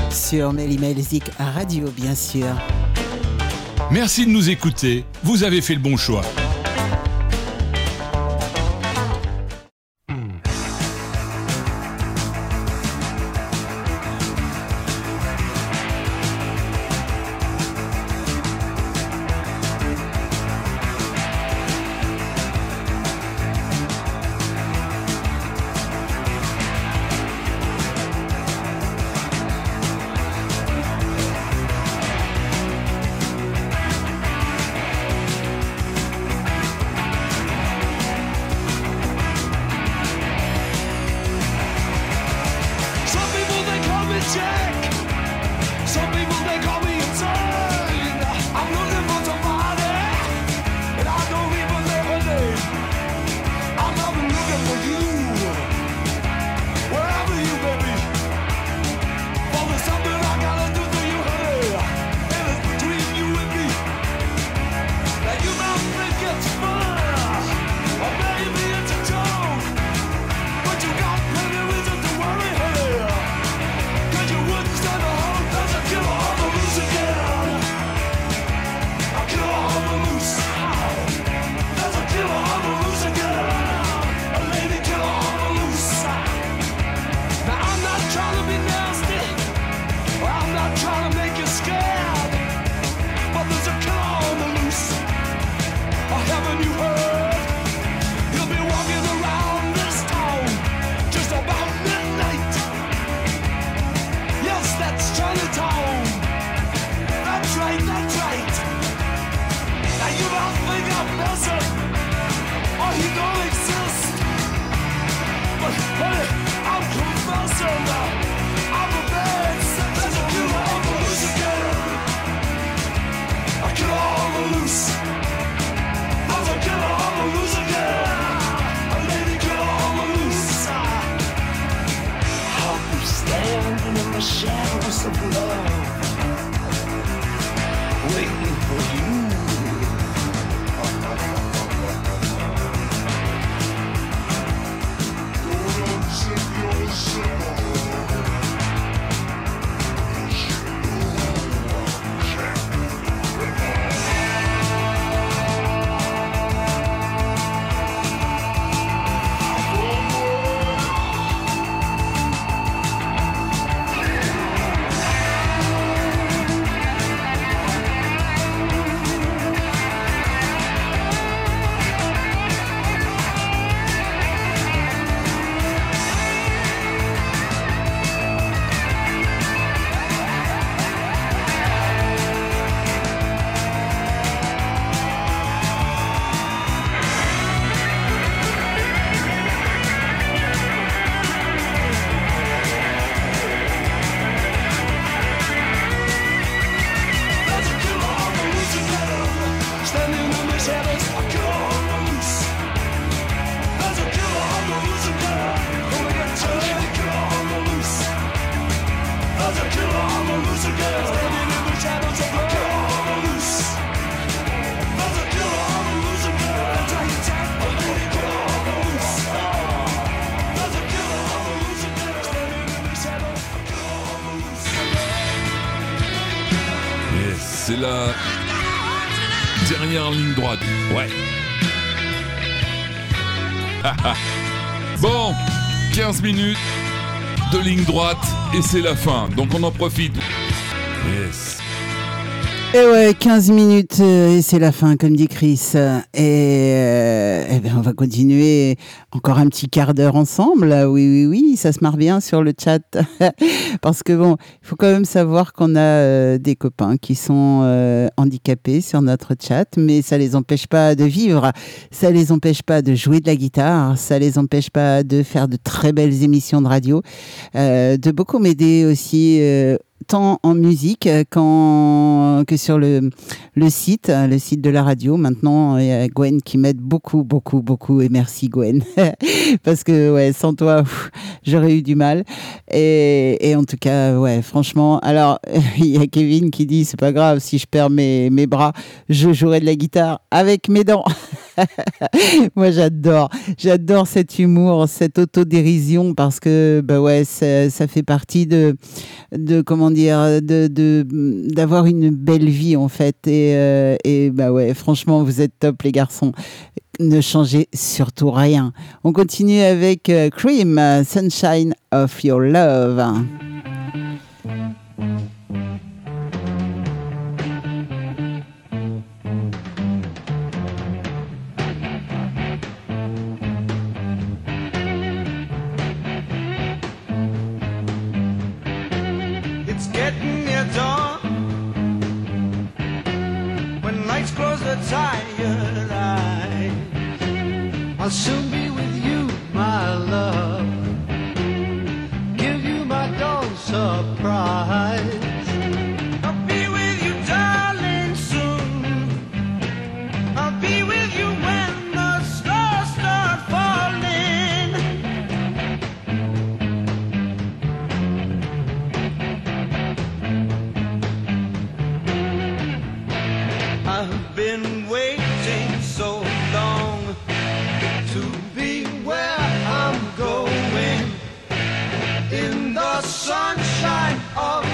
Sur Mélimelzik Radio, bien sûr. Merci de nous écouter, vous avez fait le bon choix. Et c'est la fin. Donc on en profite. Yes. Et ouais, 15 minutes euh, et c'est la fin, comme dit Chris. Et, euh, eh ben, on va continuer encore un petit quart d'heure ensemble. Oui, oui, oui, ça se marre bien sur le chat. Parce que bon, quand même savoir qu'on a euh, des copains qui sont euh, handicapés sur notre chat, mais ça les empêche pas de vivre. Ça les empêche pas de jouer de la guitare. Ça les empêche pas de faire de très belles émissions de radio. euh, de beaucoup m'aider aussi. Tant en musique euh, qu'en- que sur le, le site, euh, le site de la radio. Maintenant, il y a Gwen qui m'aide beaucoup, beaucoup, beaucoup. Et merci Gwen. Parce que ouais, sans toi, j'aurais eu du mal. Et, et en tout cas, ouais, franchement. Alors, il y a Kevin qui dit, c'est pas grave, si je perds mes, mes bras, je jouerai de la guitare avec mes dents. Moi, j'adore, j'adore cet humour, cette autodérision parce que, bah ouais, ça, fait partie de, de comment dire, d'avoir une belle vie en fait. Et, euh, et bah ouais, franchement, vous êtes top les garçons. Ne changez surtout rien. On continue avec euh, Cream, Sunshine of Your Love. Tired eyes I'll soon be with you, my love. Give you my dawn surprise. Of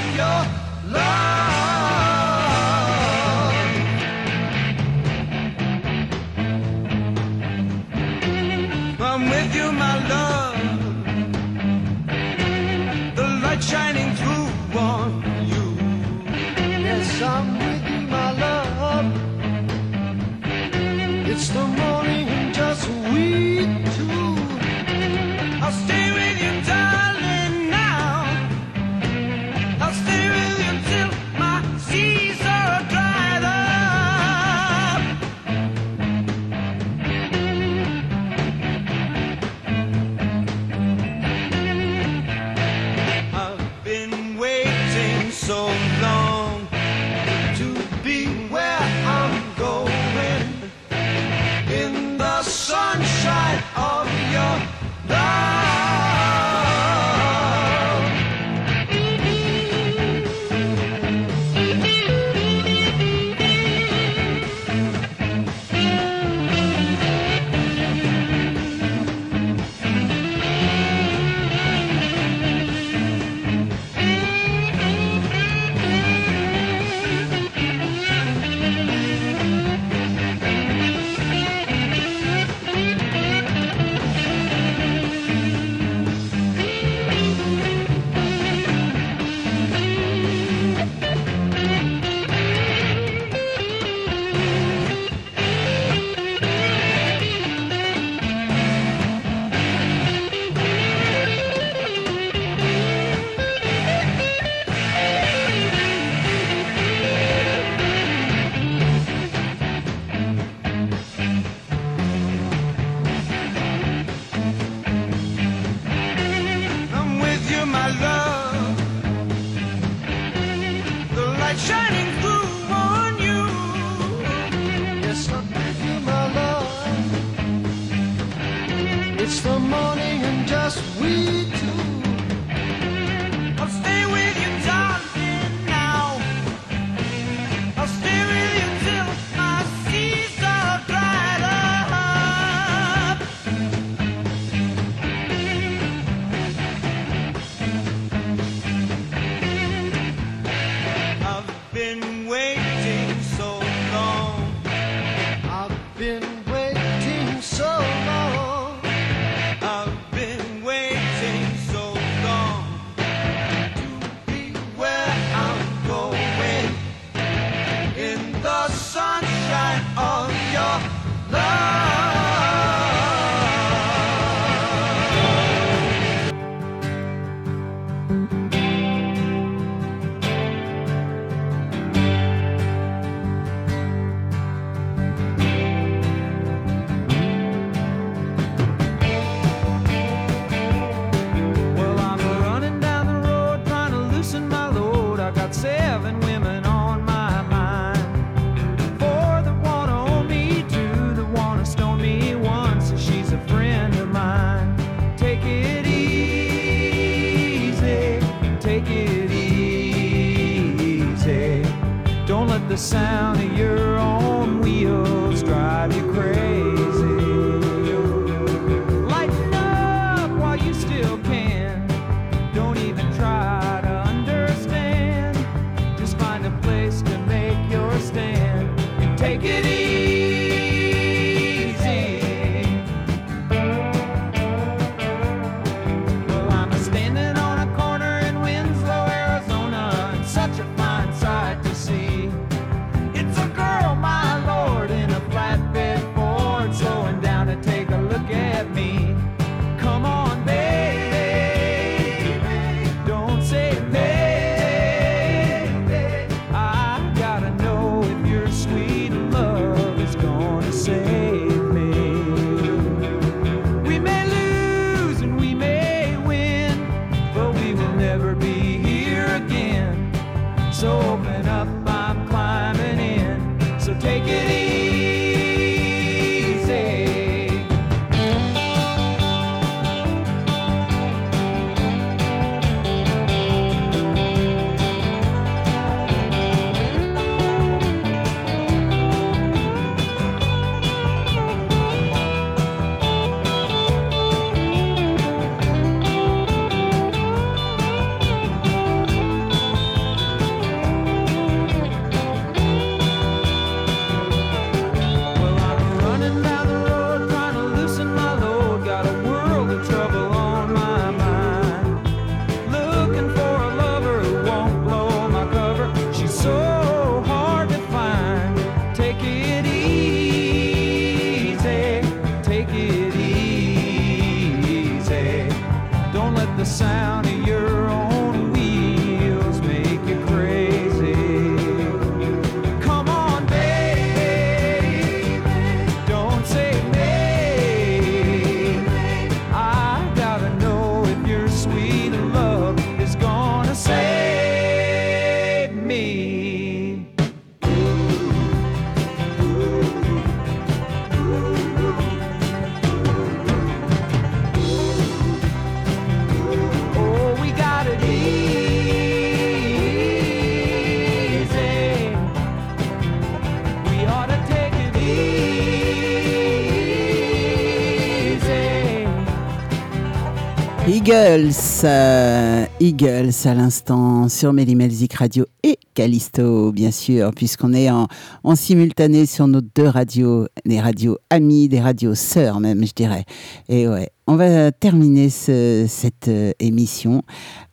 Eagles, euh, Eagles à l'instant sur Melzik Radio et Callisto, bien sûr, puisqu'on est en, simultané sur nos deux radios, des radios amies, des radios sœurs même, je dirais. Et ouais, on va terminer cette euh, émission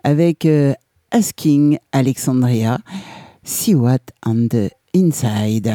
avec euh, Asking Alexandria, See What on the Inside.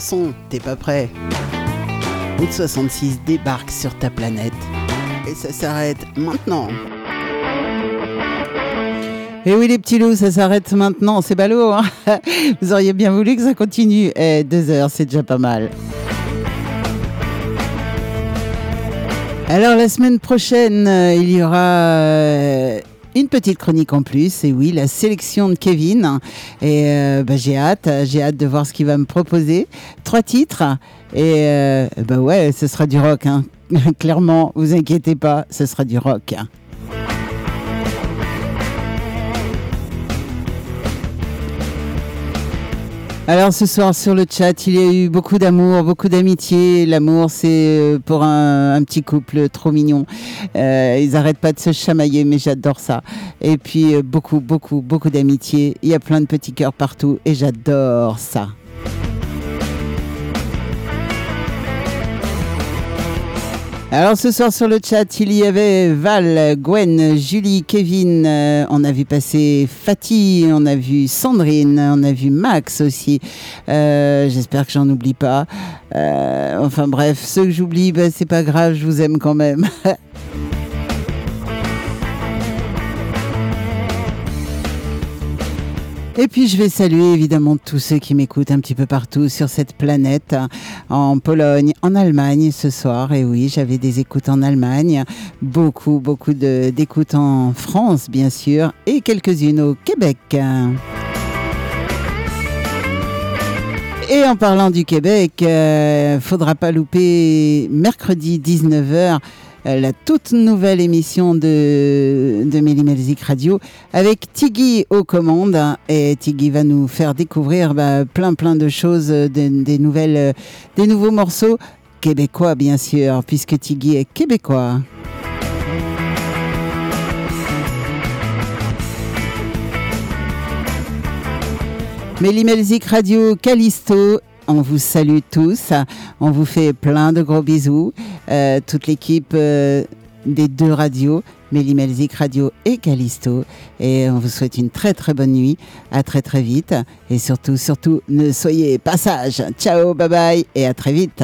Son, t'es pas prêt. Route 66 débarque sur ta planète. Et ça s'arrête maintenant. Et oui les petits loups, ça s'arrête maintenant, c'est ballot. hein Vous auriez bien voulu que ça continue. Eh, deux heures, c'est déjà pas mal. Alors la semaine prochaine, euh, il y aura euh, une petite chronique en plus. Et oui, la sélection de Kevin. Et euh, bah, j'ai hâte, j'ai hâte de voir ce qu'il va me proposer. Trois titres. Et euh, bah ouais, ce sera du rock. hein. Clairement, vous inquiétez pas, ce sera du rock. Alors ce soir sur le chat, il y a eu beaucoup d'amour, beaucoup d'amitié. L'amour, c'est euh, pour un, petit couple trop mignon. Euh, ils arrêtent pas de se chamailler, mais j'adore ça. Et puis euh, beaucoup, beaucoup, beaucoup d'amitié. Il y a plein de petits cœurs partout et j'adore ça. Alors ce soir sur le chat, il y avait Val, Gwen, Julie, Kevin, euh, on a vu passer Fatih, on a vu Sandrine, on a vu Max aussi. Euh, J'espère que j'en oublie pas. Euh, enfin bref, ceux que j'oublie, ben, c'est pas grave, je vous aime quand même. Et puis je vais saluer évidemment tous ceux qui m'écoutent un petit peu partout sur cette planète, en Pologne, en Allemagne ce soir. Et oui, j'avais des écoutes en Allemagne, beaucoup, beaucoup d'écoutes en France bien sûr, et quelques-unes au Québec. Et en parlant du Québec, euh, faudra pas louper mercredi 19h euh, la toute nouvelle émission de, de Radio avec Tiggy aux commandes. Et Tiggy va nous faire découvrir bah, plein plein de choses, euh, des, des nouvelles, euh, des nouveaux morceaux québécois bien sûr, puisque Tiggy est québécois. Mélimelzik Radio Callisto. On vous salue tous. On vous fait plein de gros bisous. Euh, toute l'équipe euh, des deux radios, Mélimelzik Radio et Callisto. Et on vous souhaite une très très bonne nuit. À très très vite. Et surtout, surtout, ne soyez pas sages. Ciao, bye bye et à très vite.